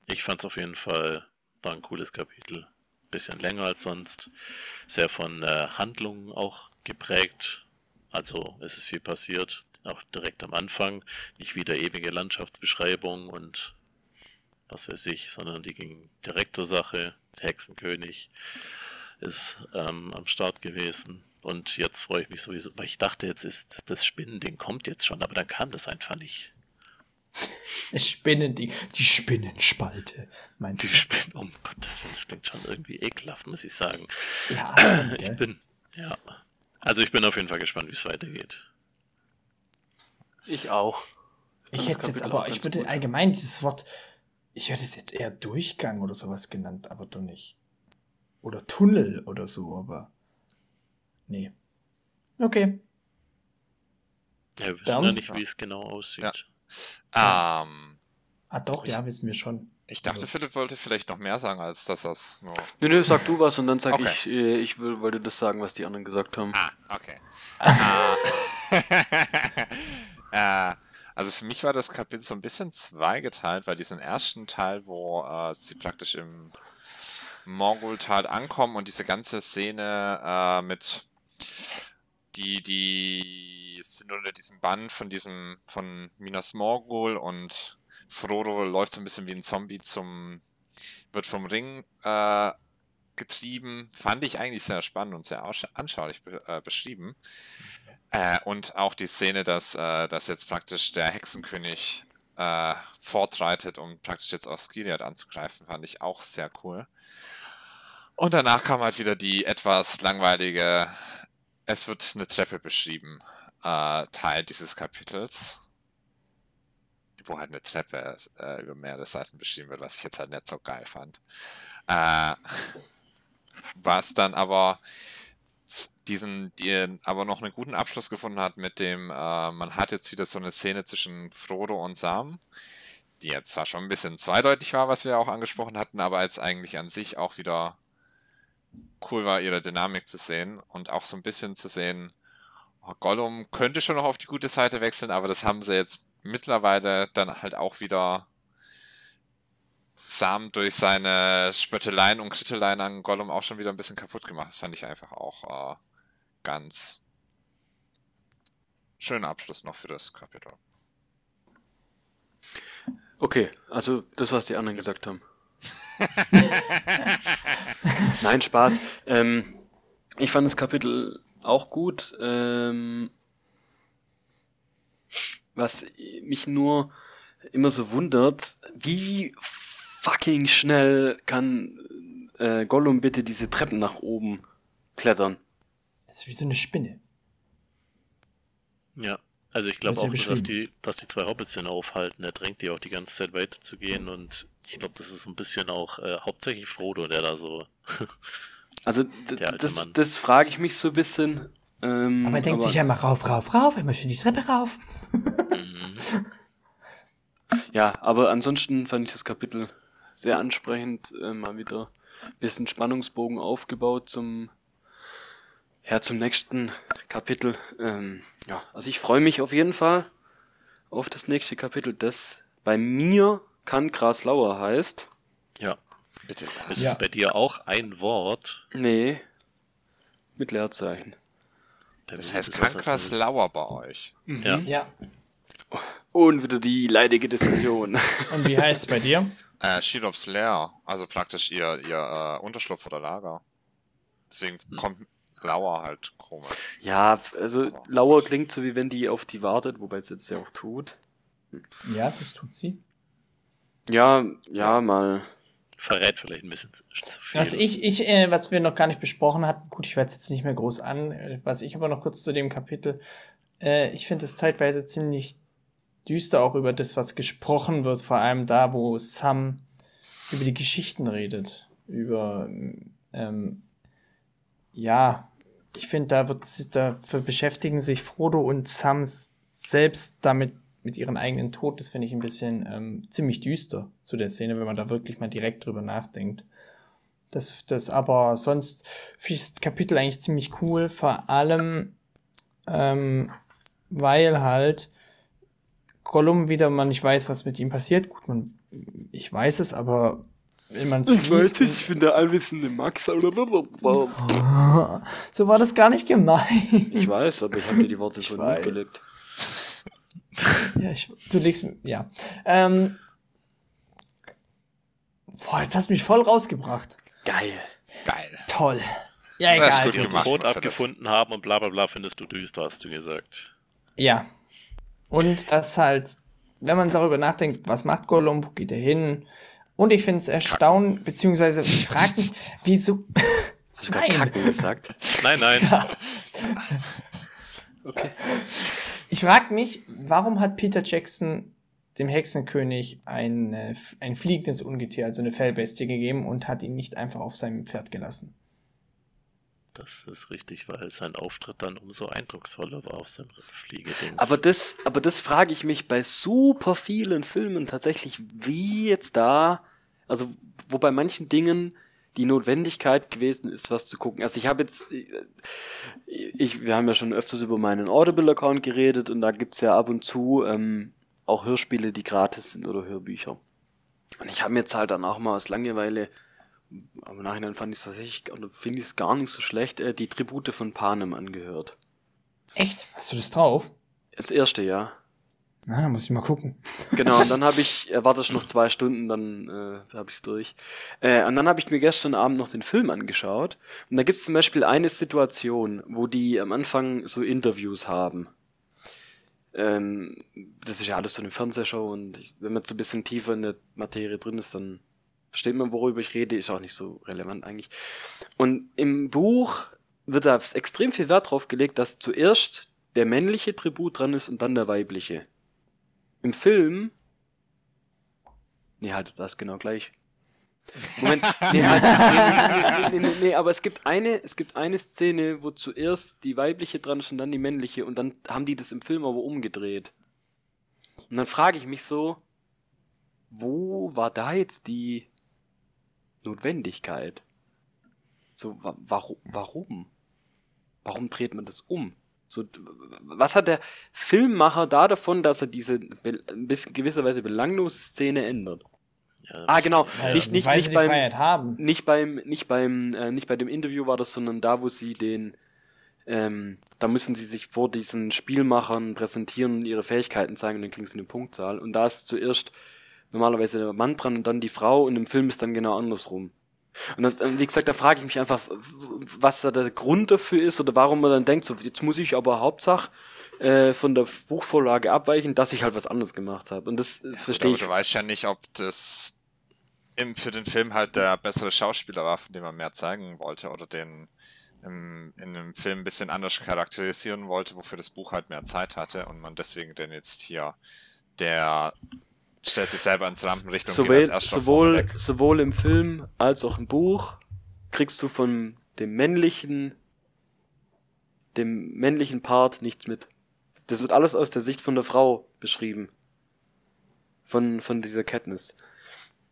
Ich fand es auf jeden Fall war ein cooles Kapitel. Bisschen länger als sonst. Sehr von äh, Handlungen auch geprägt. Also es ist viel passiert. Auch direkt am Anfang. Nicht wieder ewige Landschaftsbeschreibung und was weiß ich, sondern die ging direkt zur Sache. Hexenkönig ist ähm, am Start gewesen. Und jetzt freue ich mich sowieso, weil ich dachte, jetzt ist das Spinnending kommt jetzt schon, aber dann kam das einfach nicht. Das Spinnending, die Spinnenspalte, meinst du? Die Spinnen, oh Gott, das, das klingt schon irgendwie ekelhaft, muss ich sagen. Ja, ich bin, ja. Also ich bin auf jeden Fall gespannt, wie es weitergeht. Ich auch. Ich, ich hätte jetzt aber, ich würde gut. allgemein dieses Wort, ich hätte es jetzt eher Durchgang oder sowas genannt, aber doch nicht. Oder Tunnel oder so, aber. Nee. Okay. Ja, wir wissen Dann, ja nicht, wie es genau aussieht. Ja. Ähm, ah, doch, ich, ja, wissen wir schon. Ich dachte, also. Philipp wollte vielleicht noch mehr sagen, als dass das nur. Nö, nö, sag du was und dann sag okay. ich, äh, ich will, wollte das sagen, was die anderen gesagt haben. Ah, okay. Ah. äh, also für mich war das Kapitel so ein bisschen zweigeteilt, weil diesen ersten Teil, wo äh, sie praktisch im Morgultal ankommen und diese ganze Szene äh, mit die, die sind unter diesem Bann von diesem, von Minas Morgul und Frodo läuft so ein bisschen wie ein Zombie zum, wird vom Ring äh, getrieben. Fand ich eigentlich sehr spannend und sehr anschaulich be äh, beschrieben. Äh, und auch die Szene, dass, äh, dass jetzt praktisch der Hexenkönig äh, fortreitet, um praktisch jetzt aus Skiliad anzugreifen, fand ich auch sehr cool. Und danach kam halt wieder die etwas langweilige es wird eine Treppe beschrieben, äh, Teil dieses Kapitels. Wo halt eine Treppe äh, über mehrere Seiten beschrieben wird, was ich jetzt halt nicht so geil fand. Äh, was dann aber diesen, die aber noch einen guten Abschluss gefunden hat mit dem, äh, man hat jetzt wieder so eine Szene zwischen Frodo und Sam, die jetzt zwar schon ein bisschen zweideutig war, was wir auch angesprochen hatten, aber als eigentlich an sich auch wieder cool war, ihre Dynamik zu sehen und auch so ein bisschen zu sehen, oh, Gollum könnte schon noch auf die gute Seite wechseln, aber das haben sie jetzt mittlerweile dann halt auch wieder Sam durch seine Spötteleien und Kritteleien an Gollum auch schon wieder ein bisschen kaputt gemacht. Das fand ich einfach auch äh, ganz schöner Abschluss noch für das Kapitel. Okay, also das, was die anderen gesagt haben. Nein, Spaß. Ähm, ich fand das Kapitel auch gut. Ähm, was mich nur immer so wundert, wie fucking schnell kann äh, Gollum bitte diese Treppen nach oben klettern? Das ist wie so eine Spinne. Ja. Also ich glaube auch, nur, dass die, dass die zwei Hobbits den aufhalten. Er drängt die auch die ganze Zeit weiter zu gehen und ich glaube, das ist ein bisschen auch äh, hauptsächlich Frodo, der da so. also das, das frage ich mich so ein bisschen. Ähm, aber er denkt aber sich ja mal rauf, rauf, rauf, immer schön die Treppe rauf. Ja, aber ansonsten fand ich das Kapitel sehr ansprechend, äh, mal wieder ein bisschen Spannungsbogen aufgebaut zum ja, zum nächsten Kapitel. Ähm, ja, also ich freue mich auf jeden Fall auf das nächste Kapitel, das bei mir kann Graslauer heißt. Ja. Bitte. Ist ja. es bei dir auch ein Wort? Nee. Mit Leerzeichen. Das heißt Kankraslauer bei euch. Mhm. Ja. ja. Und wieder die leidige Diskussion. Und wie heißt es bei dir? Äh, Shelops Lair, also praktisch ihr, ihr äh, Unterschlupf oder Lager. Deswegen hm. kommt Lauer halt komisch. Ja, also Lauer klingt so wie wenn die auf die wartet, wobei es jetzt ja auch tut. Ja, das tut sie. Ja, ja, mal. Verrät vielleicht ein bisschen zu, viel. Was ich, ich, äh, was wir noch gar nicht besprochen hatten, gut, ich werde es jetzt nicht mehr groß an, äh, was ich aber noch kurz zu dem Kapitel, äh, ich finde es zeitweise ziemlich düster auch über das, was gesprochen wird, vor allem da, wo Sam über die Geschichten redet, über, ähm, ja, ich finde, da wird, dafür beschäftigen sich Frodo und Sam selbst damit mit ihren eigenen Tod, das finde ich ein bisschen ähm, ziemlich düster zu der Szene, wenn man da wirklich mal direkt drüber nachdenkt. Das, das aber sonst finde ich das Kapitel eigentlich ziemlich cool, vor allem, ähm, weil halt Gollum wieder man nicht weiß, was mit ihm passiert. Gut, man, ich weiß es, aber wenn man Ich weiß nicht, ich bin der allwissende Max. so war das gar nicht gemeint. Ich weiß, aber ich habe dir die Worte so mitgelegt. ja, ich, du legst ja. Ähm, boah, jetzt hast du mich voll rausgebracht. Geil. Geil. Toll. Ja, egal. Die den Tod abgefunden haben und bla bla bla findest du düster, hast du gesagt. Ja. Und das halt, wenn man darüber nachdenkt, was macht Gollum, wo geht er hin? Und ich finde es erstaunlich, beziehungsweise ich frage mich, wieso. Hast du gerade Kacken gesagt? Nein, nein. Ja. Okay. Ich frage mich, warum hat Peter Jackson dem Hexenkönig ein, äh, ein fliegendes Ungetier, also eine Fellbestie gegeben und hat ihn nicht einfach auf seinem Pferd gelassen? Das ist richtig, weil sein Auftritt dann umso eindrucksvoller war auf seinem Fliegedings. Aber das, aber das frage ich mich bei super vielen Filmen tatsächlich, wie jetzt da, also wo bei manchen Dingen die Notwendigkeit gewesen ist, was zu gucken. Also ich habe jetzt, ich, wir haben ja schon öfters über meinen Audible-Account geredet und da gibt's ja ab und zu ähm, auch Hörspiele, die gratis sind oder Hörbücher. Und ich habe mir jetzt halt dann auch mal aus Langeweile, aber Nachhinein fand ich es tatsächlich, oder finde ich es gar nicht so schlecht, äh, die Tribute von Panem angehört. Echt? Hast du das drauf? Das erste, ja. Na, muss ich mal gucken. Genau, und dann habe ich, äh, warte ich noch zwei Stunden, dann äh, habe ich es durch. Äh, und dann habe ich mir gestern Abend noch den Film angeschaut. Und da gibt es zum Beispiel eine Situation, wo die am Anfang so Interviews haben. Ähm, das ist ja alles so eine Fernsehshow und ich, wenn man so ein bisschen tiefer in der Materie drin ist, dann versteht man, worüber ich rede, ist auch nicht so relevant eigentlich. Und im Buch wird da extrem viel Wert drauf gelegt, dass zuerst der männliche Tribut dran ist und dann der weibliche. Im Film. Nee, halt, das genau gleich. Moment, nee, halt, nee, nee, nee, nee, aber es gibt eine, es gibt eine Szene, wo zuerst die weibliche dran ist und dann die männliche und dann haben die das im Film aber umgedreht. Und dann frage ich mich so, wo war da jetzt die Notwendigkeit? So, wa warum, warum? Warum dreht man das um? So, was hat der Filmmacher da davon, dass er diese ein bisschen gewisserweise belanglose Szene ändert? Ja, ah, genau. Ja, nicht, nicht, nicht, beim, nicht beim, nicht beim, äh, nicht bei dem Interview war das, sondern da, wo sie den, ähm, da müssen sie sich vor diesen Spielmachern präsentieren und ihre Fähigkeiten zeigen und dann kriegen sie eine Punktzahl. Und da ist zuerst normalerweise der Mann dran und dann die Frau und im Film ist dann genau andersrum. Und dann, wie gesagt, da frage ich mich einfach, was da der Grund dafür ist oder warum man dann denkt, so jetzt muss ich aber Hauptsache äh, von der Buchvorlage abweichen, dass ich halt was anderes gemacht habe. Und das ja, verstehe ich. Du weißt ja nicht, ob das im, für den Film halt der bessere Schauspieler war, von dem man mehr zeigen wollte oder den im, in dem Film ein bisschen anders charakterisieren wollte, wofür das Buch halt mehr Zeit hatte und man deswegen denn jetzt hier der stellt sich selber ins Rampenrichtung. Sowohl, sowohl, sowohl im Film als auch im Buch kriegst du von dem männlichen, dem männlichen Part nichts mit. Das wird alles aus der Sicht von der Frau beschrieben. Von, von dieser Katniss.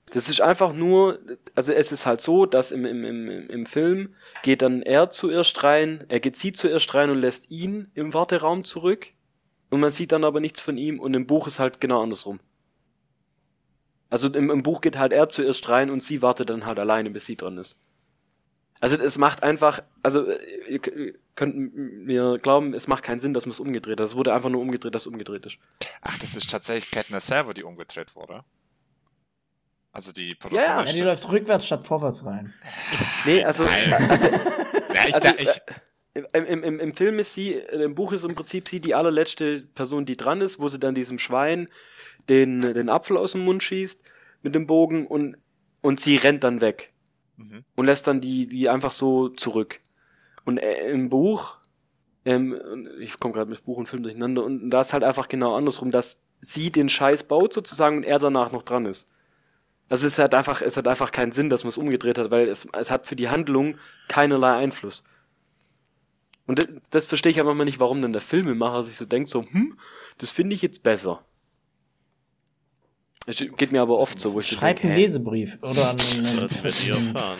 Das ist einfach nur, also es ist halt so, dass im, im, im, im Film geht dann er zuerst rein, er geht sie zuerst rein und lässt ihn im Warteraum zurück. Und man sieht dann aber nichts von ihm und im Buch ist halt genau andersrum. Also im, im Buch geht halt er zuerst rein und sie wartet dann halt alleine, bis sie dran ist. Also es macht einfach, also ihr könnt mir glauben, es macht keinen Sinn, dass man es umgedreht hat. Es wurde einfach nur umgedreht, dass es umgedreht ist. Ach, das ist tatsächlich Katniss selber, die umgedreht wurde. Also die Produktion. Ja, ja, die läuft rückwärts statt vorwärts rein. nee, also. also, ja, ich, also ich, im, im, Im Film ist sie, im Buch ist im Prinzip sie die allerletzte Person, die dran ist, wo sie dann diesem Schwein den, den Apfel aus dem Mund schießt mit dem Bogen und, und sie rennt dann weg. Mhm. Und lässt dann die, die einfach so zurück. Und äh, im Buch, ähm, ich komme gerade mit Buch und Film durcheinander, und da ist halt einfach genau andersrum, dass sie den Scheiß baut sozusagen und er danach noch dran ist. Also es hat einfach, es hat einfach keinen Sinn, dass man es umgedreht hat, weil es, es hat für die Handlung keinerlei Einfluss. Und das, das verstehe ich einfach mal nicht, warum dann der Filmemacher sich so denkt, so, hm, das finde ich jetzt besser. Es geht mir aber oft so, wo ich Schreib so einen Lesebrief oder einen. Das wird ihr erfahren.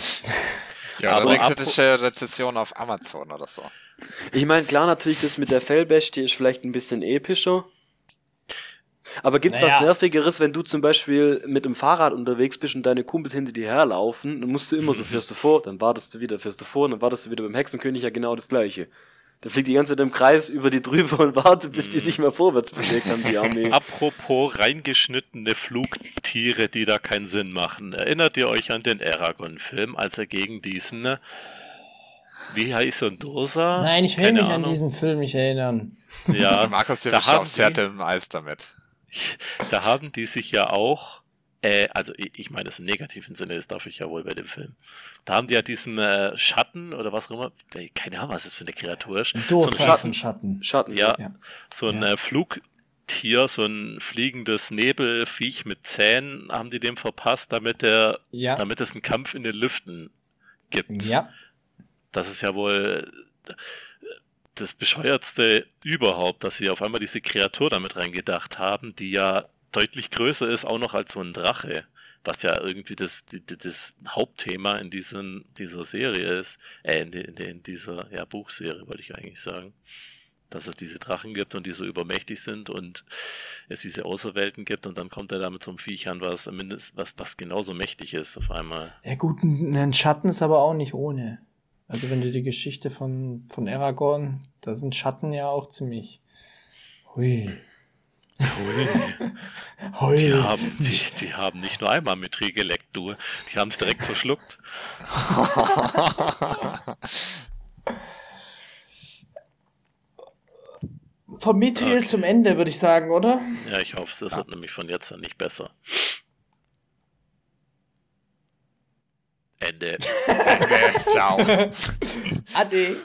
Ja, oder eine kritische Rezession auf Amazon oder so. Ich meine, klar, natürlich, das mit der Fellbestie ist vielleicht ein bisschen epischer. Aber gibt's naja. was Nervigeres, wenn du zum Beispiel mit dem Fahrrad unterwegs bist und deine Kumpels hinter dir herlaufen, dann musst du immer so, fährst du vor, dann wartest du wieder, fährst du vor, dann wartest du wieder beim Hexenkönig ja genau das gleiche. Der fliegt die ganze Zeit im Kreis über die drüber und wartet, bis die mhm. sich mal vorwärts bewegt haben, die Armee. Apropos reingeschnittene Flugtiere, die da keinen Sinn machen. Erinnert ihr euch an den Aragon-Film, als er gegen diesen, wie heißt er, Dursa? Nein, ich will Keine mich Ahnung. an diesen Film nicht erinnern. Ja, also Markus, der da aufs Härte im Eis damit. Da haben die sich ja auch äh, also ich, ich meine das im negativen Sinne, das darf ich ja wohl bei dem Film. Da haben die ja diesen äh, Schatten oder was auch immer, keine Ahnung, was das für eine Kreatur ist. so ein Schatten. Schatten. Schatten. Ja, ja. so ein ja. äh, Flugtier, so ein fliegendes Nebelviech mit Zähnen haben die dem verpasst, damit der, ja. damit es einen Kampf in den Lüften gibt. Ja. Das ist ja wohl das bescheuertste überhaupt, dass sie auf einmal diese Kreatur damit reingedacht haben, die ja deutlich größer ist, auch noch als so ein Drache, was ja irgendwie das, das Hauptthema in diesen, dieser Serie ist, äh, in, in, in dieser ja, Buchserie, wollte ich eigentlich sagen. Dass es diese Drachen gibt und die so übermächtig sind und es diese Außerwelten gibt und dann kommt er da mit so einem Viech was, was, was genauso mächtig ist auf einmal. Ja gut, ein Schatten ist aber auch nicht ohne. Also wenn du die Geschichte von, von Aragorn, da sind Schatten ja auch ziemlich. Hui. Hui. Die, haben, die, die haben nicht nur einmal mit geleckt, du. Die haben es direkt verschluckt. Vom Mithril okay. zum Ende, würde ich sagen, oder? Ja, ich hoffe, das ja. wird nämlich von jetzt an nicht besser. Ende. Ende. Ciao. Ade.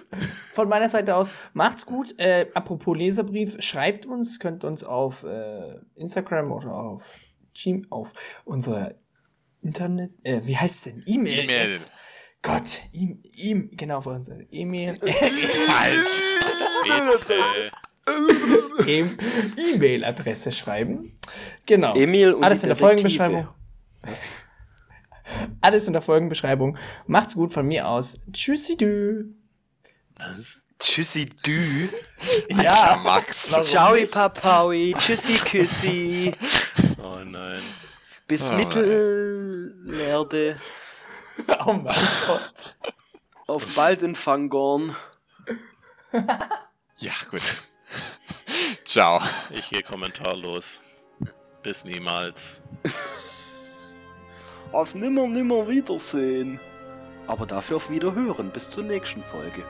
Von meiner Seite aus, macht's gut. Äh, apropos Leserbrief, schreibt uns, könnt uns auf äh, Instagram oder auf Gmail, auf unserer Internet, äh, wie heißt es denn? E-Mail. E Gott, e e genau, für unsere E-Mail. Halt, bitte. E-Mail-Adresse schreiben. Genau. Emil und Alles in der Folgenbeschreibung. Alles in der Folgenbeschreibung. Macht's gut von mir aus. Tschüssi du. Was? Tschüssi du. ja, Max. Ciao, Papaui. Tschüssi, Küssi. Oh nein. Bis oh, Mittelerde. Oh mein Gott. Auf bald in Fangorn. ja, gut. Ciao. Ich gehe kommentarlos. Bis niemals. Auf nimmer, nimmer Wiedersehen. Aber dafür auf Wiederhören. Bis zur nächsten Folge.